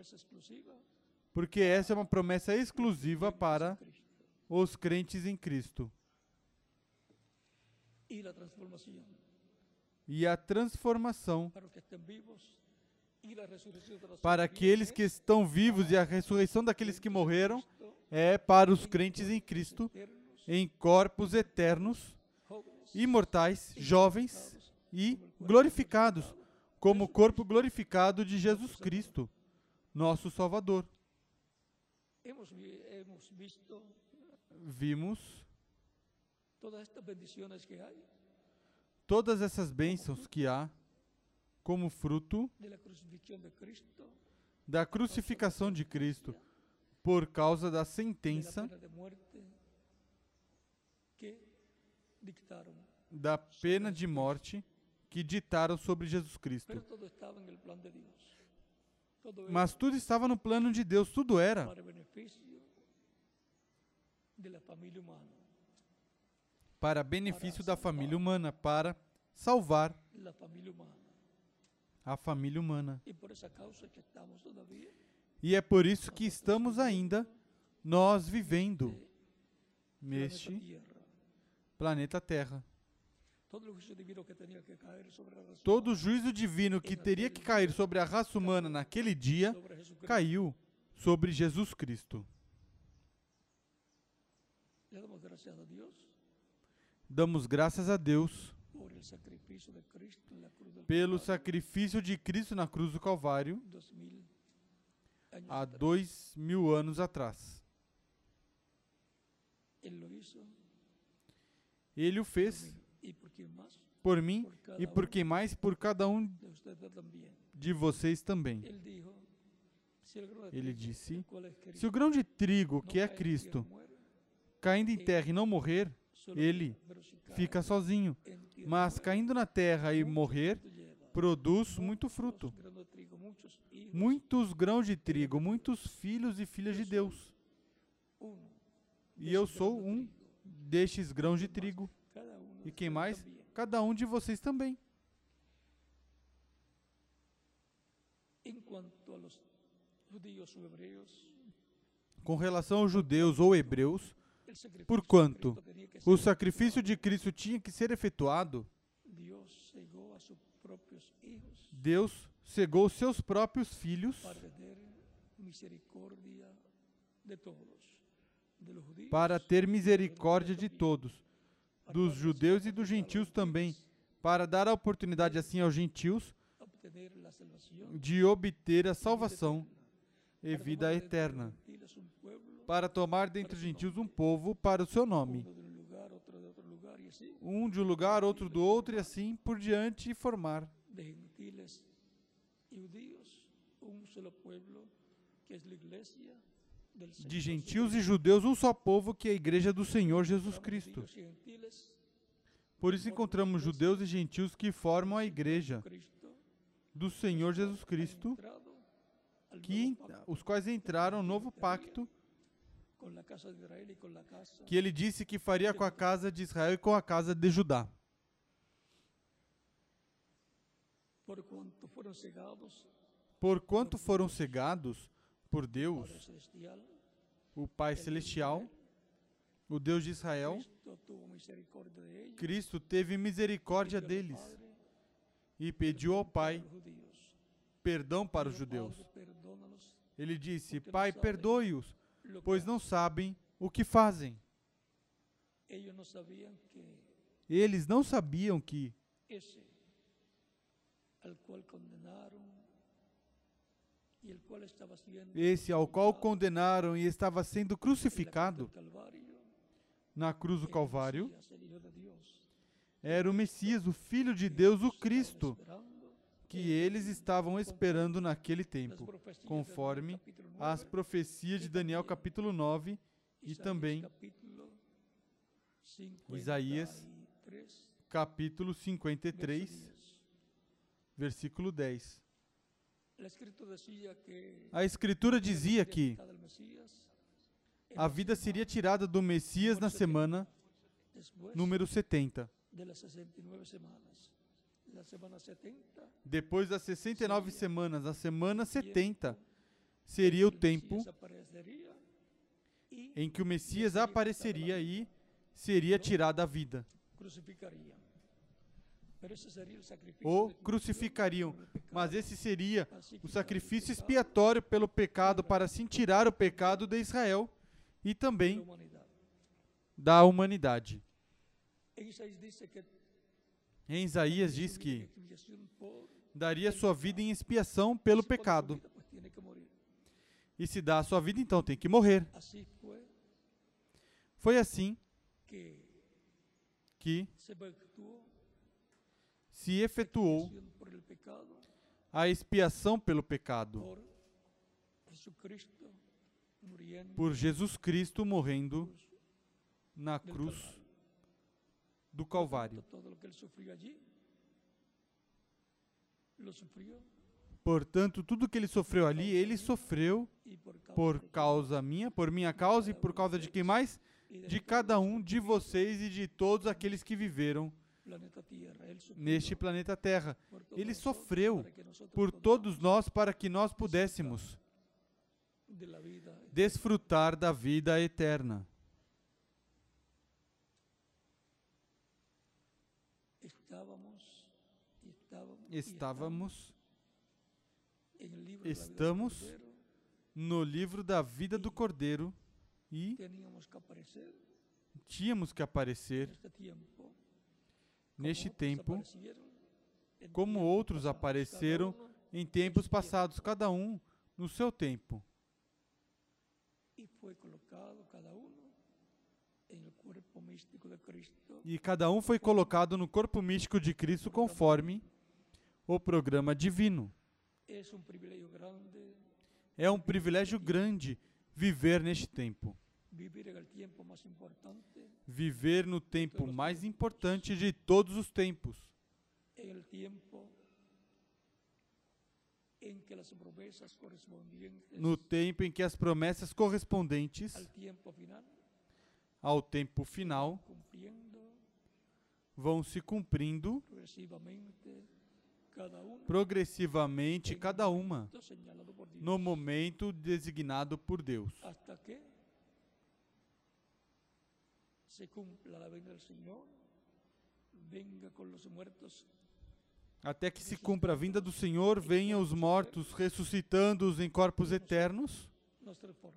porque essa é uma promessa exclusiva para os crentes em Cristo. y la transformación E a transformação para aqueles que estão vivos e a ressurreição daqueles que morreram é para os crentes em Cristo, em corpos eternos, imortais, jovens e glorificados, como o corpo glorificado de Jesus Cristo, nosso Salvador. Vimos todas estas bendiciones que hay todas essas bênçãos que há como fruto da crucificação de Cristo por causa da sentença da pena de morte que ditaram sobre Jesus Cristo. Mas tudo estava no plano de Deus, tudo era para benefício da família humana, para salvar a família humana. E é por isso que estamos ainda nós vivendo neste planeta Terra. Todo o juízo divino que teria que cair sobre a raça humana naquele dia caiu sobre Jesus Cristo. Le damos gracias a Dios Damos graças a Deus pelo sacrifício de Cristo na cruz do Calvário há dois mil anos atrás. Ele o fez por mim e por quem mais, por cada um de vocês também. Ele disse: Se o grão de trigo, que é Cristo, caindo em terra e não morrer, ele fica sozinho. Mas caindo na terra e morrer, produz muito fruto. Muitos grãos de trigo, muitos filhos e filhas de Deus. E eu sou um destes grãos de trigo. E quem mais? Cada um de vocês também. Com relação aos judeus ou hebreus, el sacrificio Por de quanto Cristo tenía que o sacrifício de Cristo tinha que ser efetuado, Deus cegou seus próprios filhos para ter misericórdia de todos, dos judeus e dos gentios também, para dar a oportunidade assim aos gentios de obter a salvação e vida eterna, para tomar dentre os gentios um povo para o seu nome, así, um de um lugar, outro do outro, e assim por diante, e formar. De gentios e judeus, um só povo que é a igreja do Senhor Jesus Cristo. Por isso encontramos judeus e gentios que formam a igreja do Senhor Jesus Cristo, que, os quais entraram no novo pacto, que ele disse que faria com a casa de Israel e com a casa de Judá. por cuanto fueron cegados Porquanto foram cegados por Deus, o Pai Celestial, o Deus de Israel, Cristo teve misericórdia deles e pediu ao Pai perdão para os judeus. "Padre, perdónalos Ele disse: Pai, perdoe-os, pois não sabem o que fazem. Eles não sabiam que ese al cual condenaron y el cual estaba siendo esse ao qual condenaram e estava sendo crucificado na cruz do Calvário era o Messias, o Filho de Deus, o Cristo, que eles estavam esperando naquele tempo, conforme as profecias de Daniel capítulo 9 e também Isaías capítulo 53, versículo 10. A Escritura dizia que a vida seria tirada do Messias na semana número 70. Depois das 69 semanas, a semana 70 seria o tempo em que o Messias apareceria e seria tirada a vida. O crucificariam, mas esse seria o sacrifício expiatório pelo pecado para assim tirar o pecado de Israel e também da humanidade. Em Isaías diz que daria sua vida em expiação pelo pecado. E se dá a sua vida, então tem que morrer. Foi assim que se efetuou a expiação pelo pecado por Jesus Cristo morrendo na cruz do Calvário. Portanto, tudo que ele sofreu ali, ele sofreu por causa minha, por minha causa e por causa de quem mais? De cada um de vocês e de todos aqueles que viveram neste planeta Terra. Ele sofreu por todos nós para que nós pudéssemos desfrutar da vida eterna. Estávamos, estamos no livro da vida do Cordeiro e tínhamos que aparecer neste tempo, como outros apareceram em tempos passados, cada um no seu tempo. E cada um foi colocado no corpo místico de Cristo conforme o programa divino. É um privilégio grande viver neste tempo. Viver no tempo mais importante de todos os tempos. No tempo em que as promessas correspondentes ao tempo final vão se cumprindo progressivamente, cada uma, no momento designado por Deus. Até que se cumpra a vinda do Senhor, venham os mortos ressuscitando-os em corpos eternos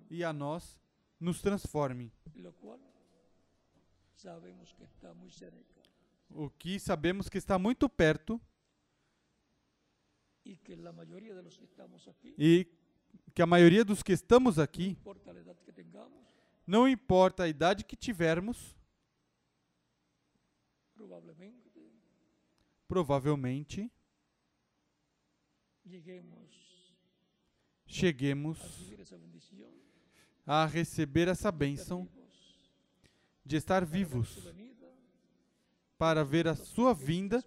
e a nós nos transforme. O que sabemos que está muito perto e que a maioria dos que estamos aqui, não importa a idade que tivermos, provavelmente cheguemos a receber essa bênção de estar vivos para ver a sua vinda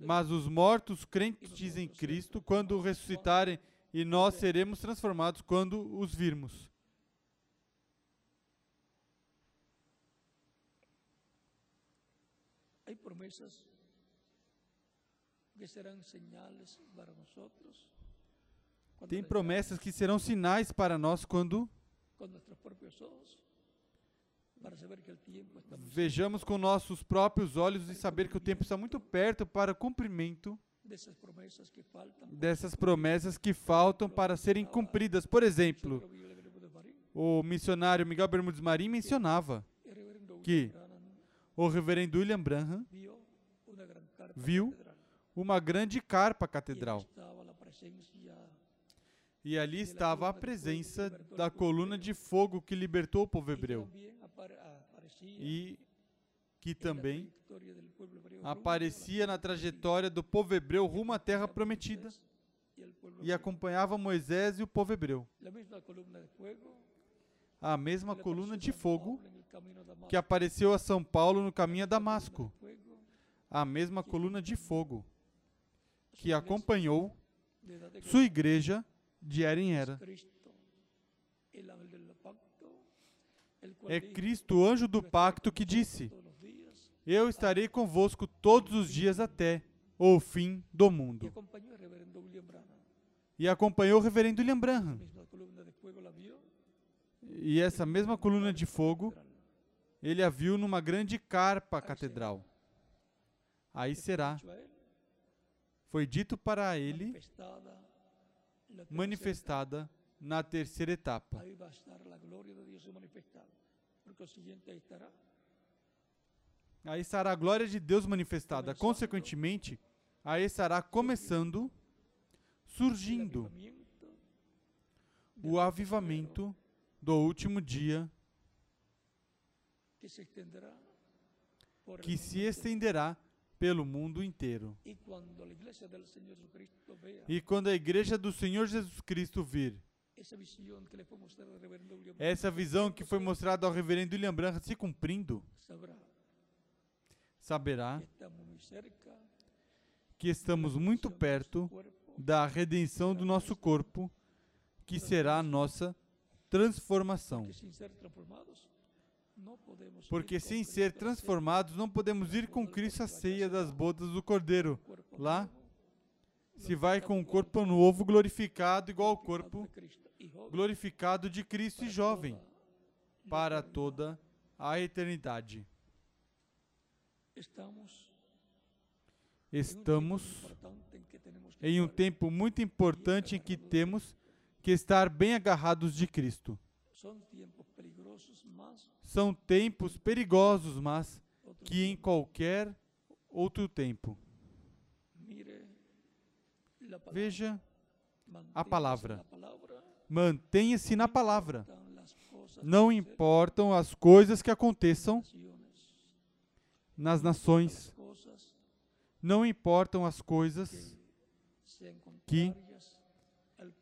mas os mortos crentes em Cristo, quando ressuscitarem, e nós seremos transformados quando os virmos. Tem promessas que serão sinais para nós quando Vejamos com nossos próprios olhos e saber que o tempo está muito perto para o cumprimento dessas promessas que faltam para serem cumpridas. Por exemplo, o missionário Miguel Bermudes Marim mencionava que o reverendo William Branham viu uma grande carpa catedral. E ali estava a presença da coluna de fogo que libertou o povo hebreu. E que também aparecia na trajetória do povo hebreu rumo à terra prometida e acompanhava Moisés e o povo hebreu. A mesma coluna de fogo que apareceu a São Paulo no caminho a Damasco. A mesma coluna de fogo que acompanhou sua igreja de era em era. É Cristo, o anjo do pacto, que disse: Eu estarei convosco todos os dias até o fim do mundo. E acompanhou o reverendo William Branham. E essa mesma coluna de fogo, ele a viu numa grande carpa catedral. Aí será. Foi dito para ele, manifestada na terceira etapa. Aí estará a glória de Deus manifestada. Consequentemente, aí estará começando, surgindo o avivamento do último dia que se estenderá pelo mundo inteiro. E quando a igreja do Senhor Jesus Cristo vir essa visão que foi mostrada ao reverendo William Branham se cumprindo, saberá que estamos muito perto da redenção do nosso corpo, que será a nossa transformação. Porque sem ser transformados, não podemos ir com Cristo à ceia. das bodas do Cordeiro. Lá se vai com o corpo novo, glorificado, igual ao corpo glorificado de Cristo e jovem, para toda a eternidade. Estamos em um tempo muito importante em que temos que estar bem agarrados de Cristo. São tempos perigosos, mas que em qualquer outro tempo. Veja a palavra. Mantenha-se na palavra. Não importam as coisas que aconteçam nas nações. Não importam as coisas que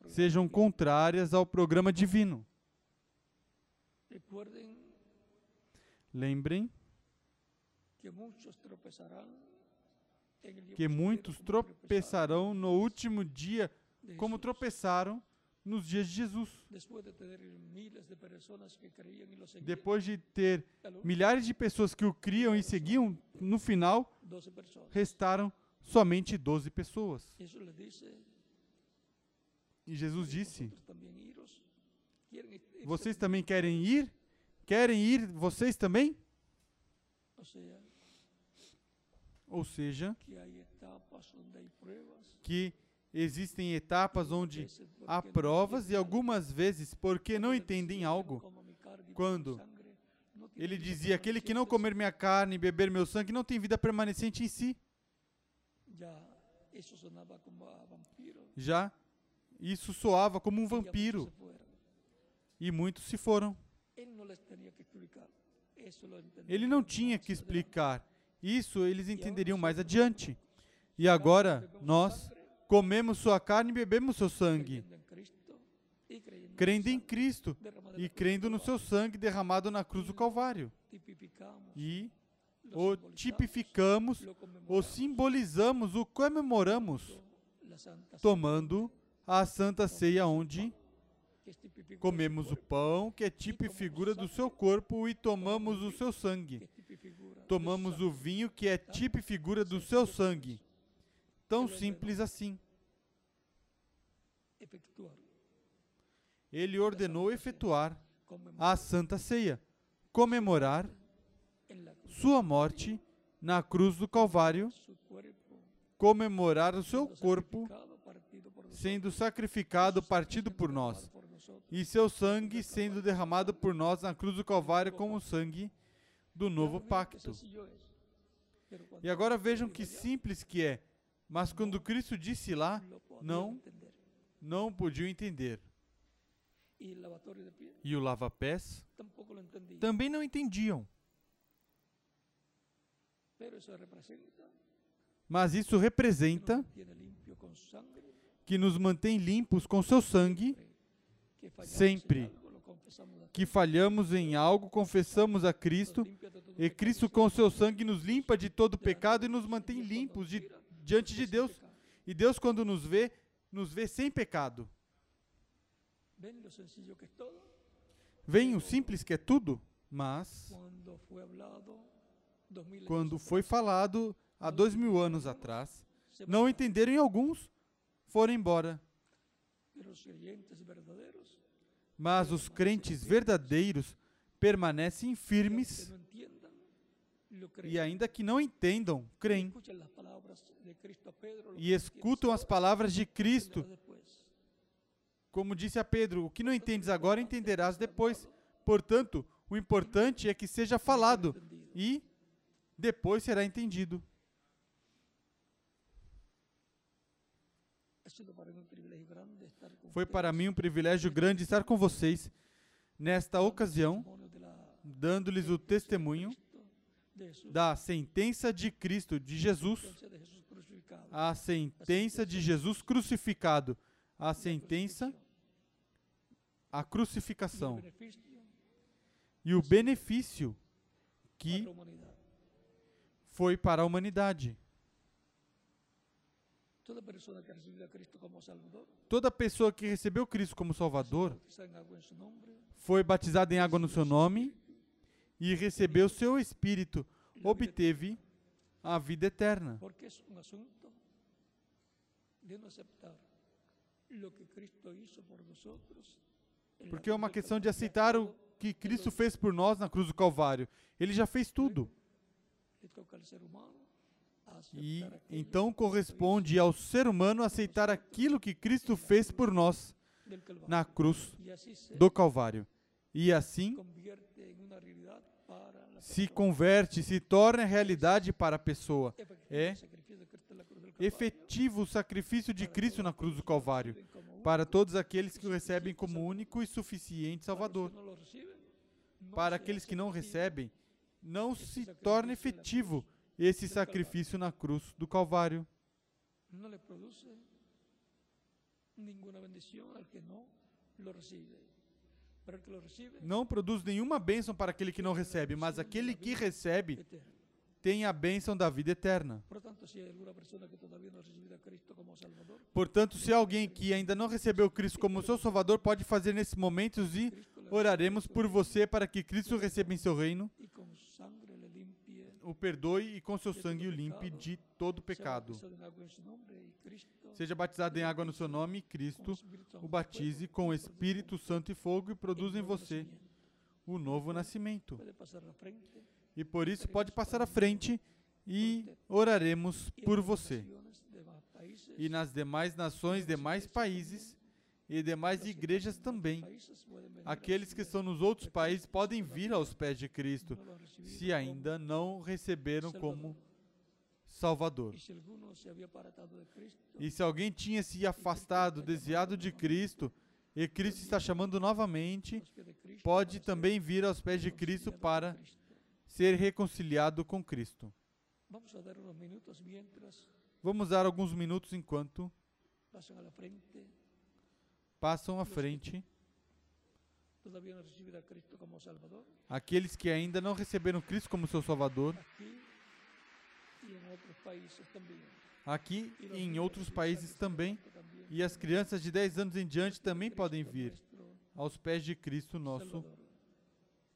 sejam contrárias ao programa divino. Lembrem que muitos tropeçarão no último dia, como tropeçaram nos dias de Jesus. Depois de ter milhares de pessoas que o criam e seguiam, no final restaram somente 12 pessoas. E Jesus disse: Vocês também querem ir? Querem ir vocês também? Ou seja, que existem etapas onde há provas e algumas vezes, porque não entendem algo, quando ele dizia: Aquele que não comer minha carne e beber meu sangue não tem vida permanecente em si. Já isso soava como um vampiro. E muitos se foram. Ele não tinha que explicar. Isso eles entenderiam mais adiante. E agora nós comemos sua carne e bebemos seu sangue, crendo em Cristo e crendo no seu sangue derramado na cruz do Calvário. E o tipificamos, o simbolizamos, o comemoramos, tomando a Santa Ceia, onde comemos o pão, que é tipo e figura do seu corpo, e tomamos o seu sangue. Tomamos o vinho, que é tipo e figura do seu sangue. Tão simples assim. Ele ordenou efetuar a Santa Ceia, comemorar sua morte na cruz do Calvário, comemorar o seu corpo sendo sacrificado, partido por nós, e seu sangue sendo derramado por nós na cruz do Calvário como sangue do novo pacto. E agora vejam que simples que é. Mas quando Cristo disse lá, não, não podiam entender. E o lava-pés também não entendiam. Mas isso representa que nos mantém limpos com seu sangue, Sempre. que falhamos em algo, confessamos a Cristo, e Cristo com seu sangue nos limpa de todo pecado e nos mantém limpos de- diante de Deus. E Deus, quando nos vê, nos vê sem pecado. Vem o simples que é tudo, mas quando foi falado há dois mil anos atrás, não entenderam e alguns foram embora. Mas os crentes verdadeiros permanecem firmes e ainda que não entendam, creem. E escutam as palavras de Cristo. Como disse a Pedro, o que não entendes agora entenderás depois. Portanto, o importante é que seja falado e depois será entendido. Foi para mim um privilégio grande estar com vocês nesta ocasião, dando-lhes o testemunho da sentença de Cristo, de Jesus, a sentença de Jesus crucificado, a sentença, crucifixión, a crucificação. E o benefício? Que foi para a humanidade. Toda pessoa que recebeu Cristo como Salvador foi batizada em água no seu nome e recebeu seu Espírito, obteve a vida eterna. Porque es un asunto de no aceptar lo que Cristo hizo por la Porque é uma questão de aceitar o que Cristo fez por nós na cruz do Calvário. Ele já fez tudo. E então corresponde ao ser humano aceitar aquilo que Cristo fez por nós na cruz do Calvário. E assim se converte, se torna realidade para a pessoa. É Efetivo o sacrifício de Cristo na cruz do Calvário. para todos aqueles que o recebem como único e suficiente Salvador. Para aqueles que não recebem, não se torna na efetivo esse sacrifício na cruz do Calvário. no le produce ninguna bendición al que no lo recibe. Não produz nenhuma bênção para aquele que não recebe, mas aquele que recebe tem a bênção da vida eterna. Portanto, se alguém que ainda não recebeu Cristo como seu Salvador, pode fazer nesses momentos e oraremos por você para que Cristo receba em seu reino, o perdoe e com seu sangue o limpe de todo pecado. Seja batizado em água no seu nome Cristo o batize com o Espírito Santo e fogo e produz em você o novo nascimento. E por isso pode passar à frente e oraremos por você. E nas demais nações, demais países e demais igrejas também. Aqueles que estão nos outros países podem vir aos pés de Cristo, se ainda não receberam como Salvador. E se alguém tinha se afastado, desviado de Cristo, e Cristo está chamando novamente, pode também vir aos pés de Cristo para ser reconciliado com Cristo. Vamos dar alguns minutos enquanto pasan a la frente. Passam à frente aqueles que ainda não receberam Cristo como seu Salvador, aqui e em outros países também, e as crianças de 10 anos em diante também podem vir aos pés de Cristo, nosso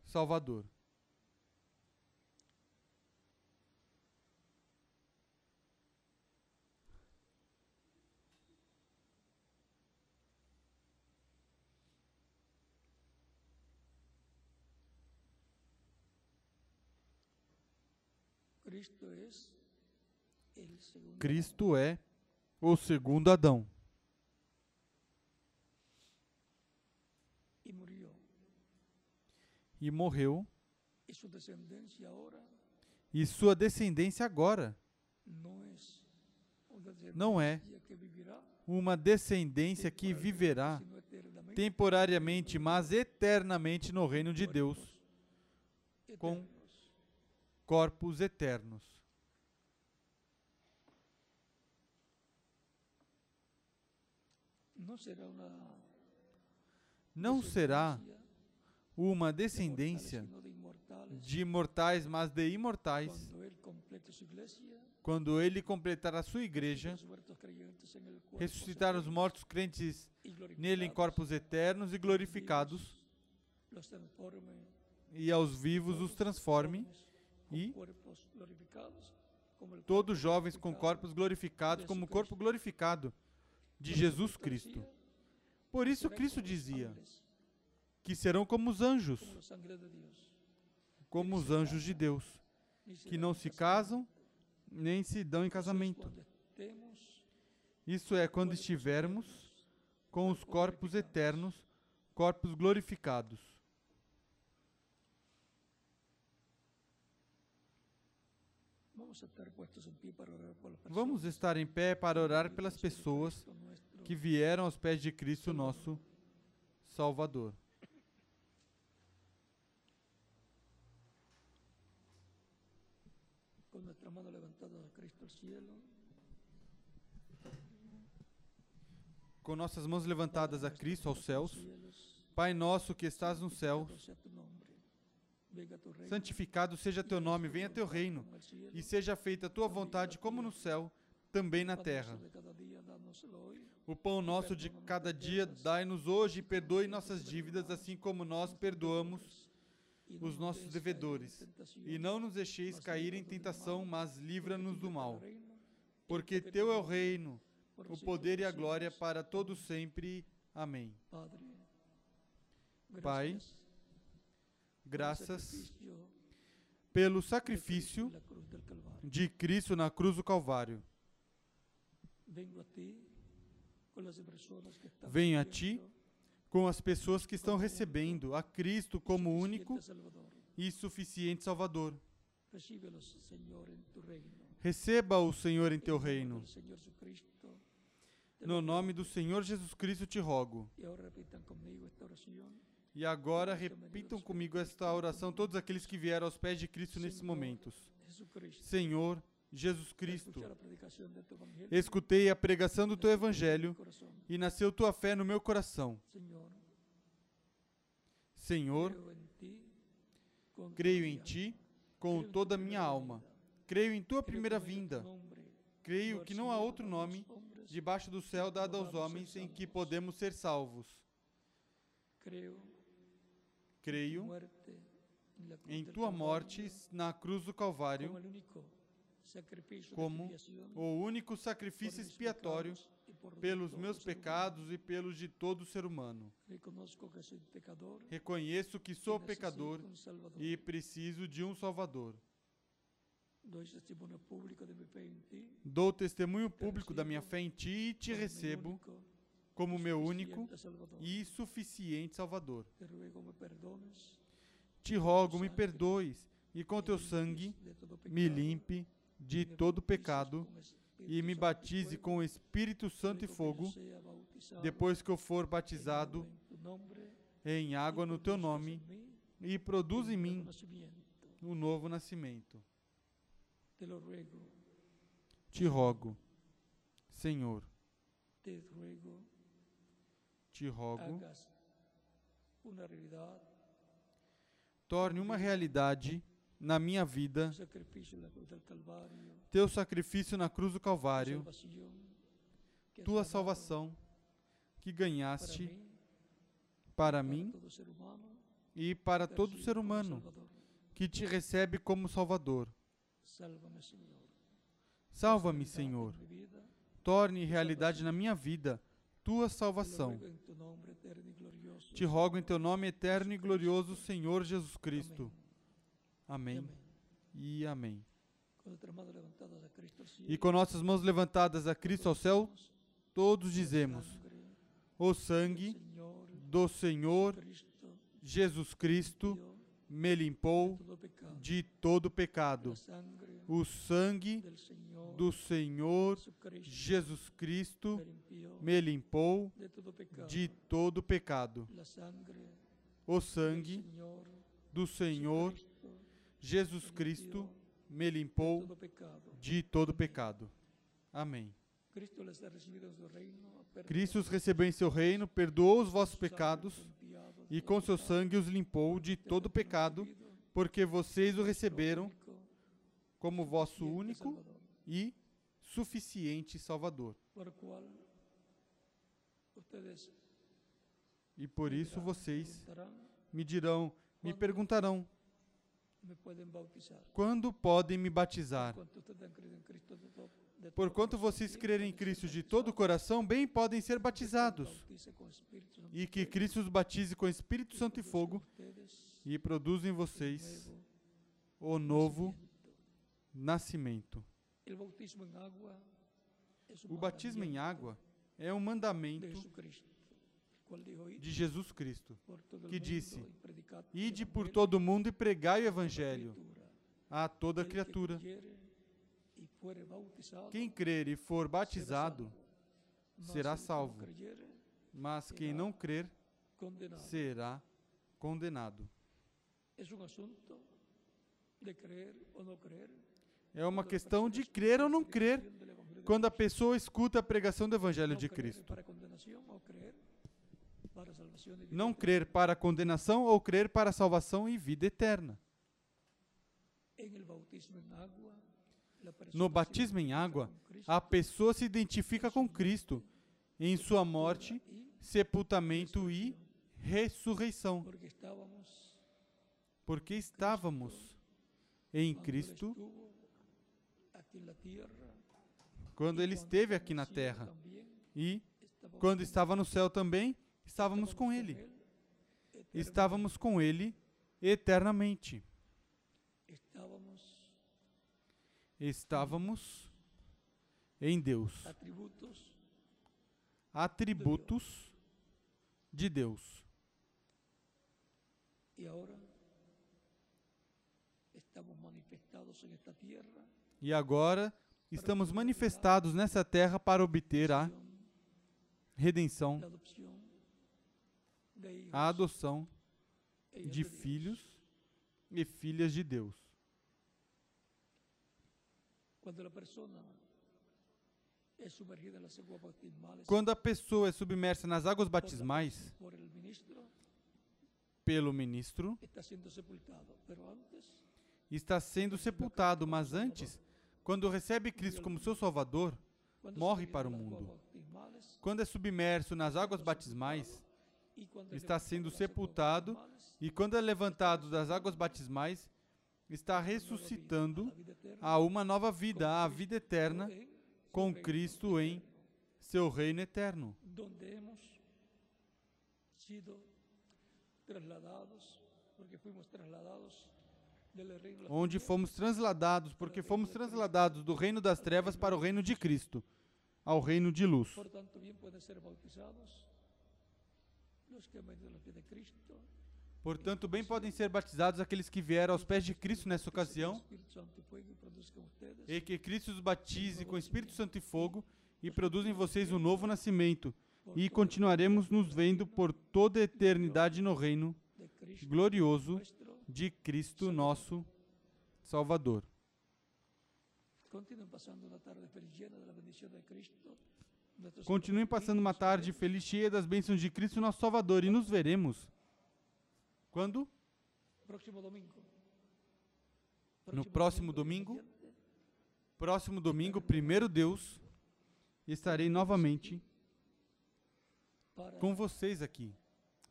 Salvador. Cristo segundo Cristo é o segundo Adão. Y murió. e morreu, Y su descendencia ahora e sua descendência agora Não é que vivirá uma descendência que viverá eternamente. temporariamente, mas eternamente no reino de Deus, com corpos eternos. Não será uma, Não será uma descendência de imortais, mas de imortais, quando ele completar a sua igreja, ressuscitar os mortos crentes nele em corpos eternos e glorificados, e aos vivos os transforme e todos jovens com corpos glorificados, como o corpo glorificado de Jesus Cristo Por isso Cristo dizia que serão como os anjos, como os anjos de Deus, que não se casam nem se dão em casamento. Isso é quando estivermos com os corpos eternos, corpos glorificados. Vamos a estar puestos en pie para orar por las Vamos personas estar em pé para orar pelas pessoas que vieram aos pés de Cristo, nosso Salvador. levantada a Cristo cielo, Com nossas mãos levantadas a Cristo aos céus, Pai nosso que estás nos céus, santificado seja teu nome, venha teu reino, e seja feita a tua vontade, como no céu, também na terra. O pão nosso de cada dia dai-nos hoje e perdoe nossas dívidas, assim como nós perdoamos os nos nossos devedores. E não nos deixeis cair em tentação, mas livra-nos do é mal. Porque poder teu é o reino, o poder e a glória para todos sempre. Amém. Pai, Graças pelo sacrifício de Cristo na cruz do Calvário. Venho a ti Com as pessoas que estão recebendo a Cristo como único e suficiente Salvador. Receba o Senhor em teu reino. No nome do Senhor Jesus Cristo te rogo. E agora repitam comigo esta oração todos aqueles que vieram aos pés de Cristo nesses momentos. Senhor Jesus Cristo, escutei a pregação do teu evangelho e nasceu tua fé no meu coração. Senhor, creio em ti com toda a minha alma. Creio em tua primeira vinda. Creio que não há outro nome debaixo do céu dado aos homens em que podemos ser salvos. Creo Creio em tua morte na cruz do Calvário como o único sacrifício expiatório pelos meus pecados e pelos de todo ser humano. Reconheço que sou pecador e preciso de um Salvador. Dou testemunho público da minha fé em ti e te recebo como meu único e suficiente Salvador. Te rogo, me perdoes e com teu sangue me limpe de todo pecado e me batize com o Espírito Santo e fogo depois que eu for batizado em água no teu nome e produz em mim nacimiento. um novo nascimento. Te rogo, Senhor, te ruego, te rogo, torne uma realidade na minha vida. teu sacrifício na cruz do Calvário, tua salvação que ganhaste para mim e para todo ser humano que te recebe como Salvador. Salva-me, Senhor. Torne realidade na minha vida tua salvação. Te rogo em teu nome eterno e glorioso, Senhor Jesus Cristo. Amém e amém. E com nossas mãos levantadas a Cristo ao céu, todos "La dizemos: O del sangue do Senhor Jesus Cristo me limpou de todo pecado. O sangue do Senhor Jesus Cristo me limpou de todo pecado. O sangue do Senhor Jesus Cristo me limpou de todo pecado. Amém. Cristo os recebeu em seu reino, perdoou os vossos pecados e com seu sangue os limpou de todo pecado, porque vocês o receberam como vosso único e suficiente Salvador. E por isso vocês me dirão, me perguntarão: quando podem me batizar? Quanto ustedes han creído en Cristo de to- de Por todo quanto corazón, vocês crerem em Cristo de todo o coração, bem podem ser batizados. E que Cristo os batize com Espírito Santo e fogo e produza em vocês o novo nascimento. O batismo em água é um mandamento Jesucristo, el cual dijo, "Id de Jesus Cristo. que disse, Ide por todo o mundo e pregai o evangelho a toda criatura. Quem crer e for batizado será salvo. mas quem não crer será condenado. Es un asunto de creer o no creer. É uma questão de crer ou não crer quando a pessoa escuta a pregação do evangelho de Cristo. Não crer para condenação ou crer para salvação e vida eterna. No batismo em água, a pessoa se identifica com Cristo em sua morte, sepultamento e ressurreição, porque estávamos em Cristo estuvo aquí en la tierra quando ele esteve aqui na terra e quando estava no céu também, estávamos com ele. Estávamos com ele eternamente. Estávamos em Deus. atributos de Deus. y ahora estamos manifestados en esta tierra E agora estamos manifestados nessa terra para obter a redenção, a adoção de filhos e filhas de Deus. Quando a pessoa é submersa nas águas batismais pelo ministro, está sendo sepultado, mas antes, quando recebe Cristo como seu Salvador, Morre para o mundo. quando é submerso nas águas batismais y cuando es está sendo sepultado e quando é levantado das águas batismais, está ressuscitando a uma nova vida, a vida eterna com Cristo em seu reino eterno, trasladados, porque fuimos trasladados del reino de las onde fomos transladados, porque fomos transladados do reino das trevas para o reino de Cristo, ao reino de luz. Portanto, bem podem ser batizados aqueles que vieram aos pés de Cristo nessa ocasião, e que Cristo os batize com Espírito Santo e fogo e produza em vocês um novo nascimento. E continuaremos nos vendo por toda a eternidade no reino glorioso. De Cristo nosso Salvador. Continuem passando uma tarde feliz cheia das bênçãos de Cristo nosso Salvador e nos veremos. Quando? No próximo domingo, próximo domingo, primeiro Deus, estarei novamente com vocês aqui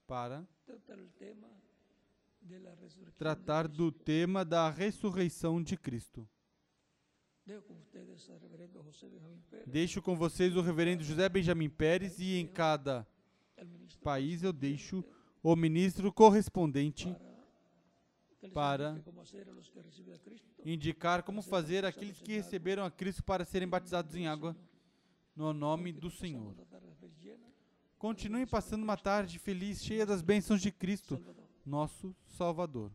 para tratar el tema de la resurrección de tratar do tema da ressurreição de Cristo. Deixo com vocês o reverendo José Benjamin Pérez e em cada país eu deixo o ministro correspondente para indicar como fazer aqueles que receberam a Cristo para serem batizados em água no nome do Senhor. Continuem passando uma tarde feliz, cheia das bênçãos de Cristo. Nosso Salvador.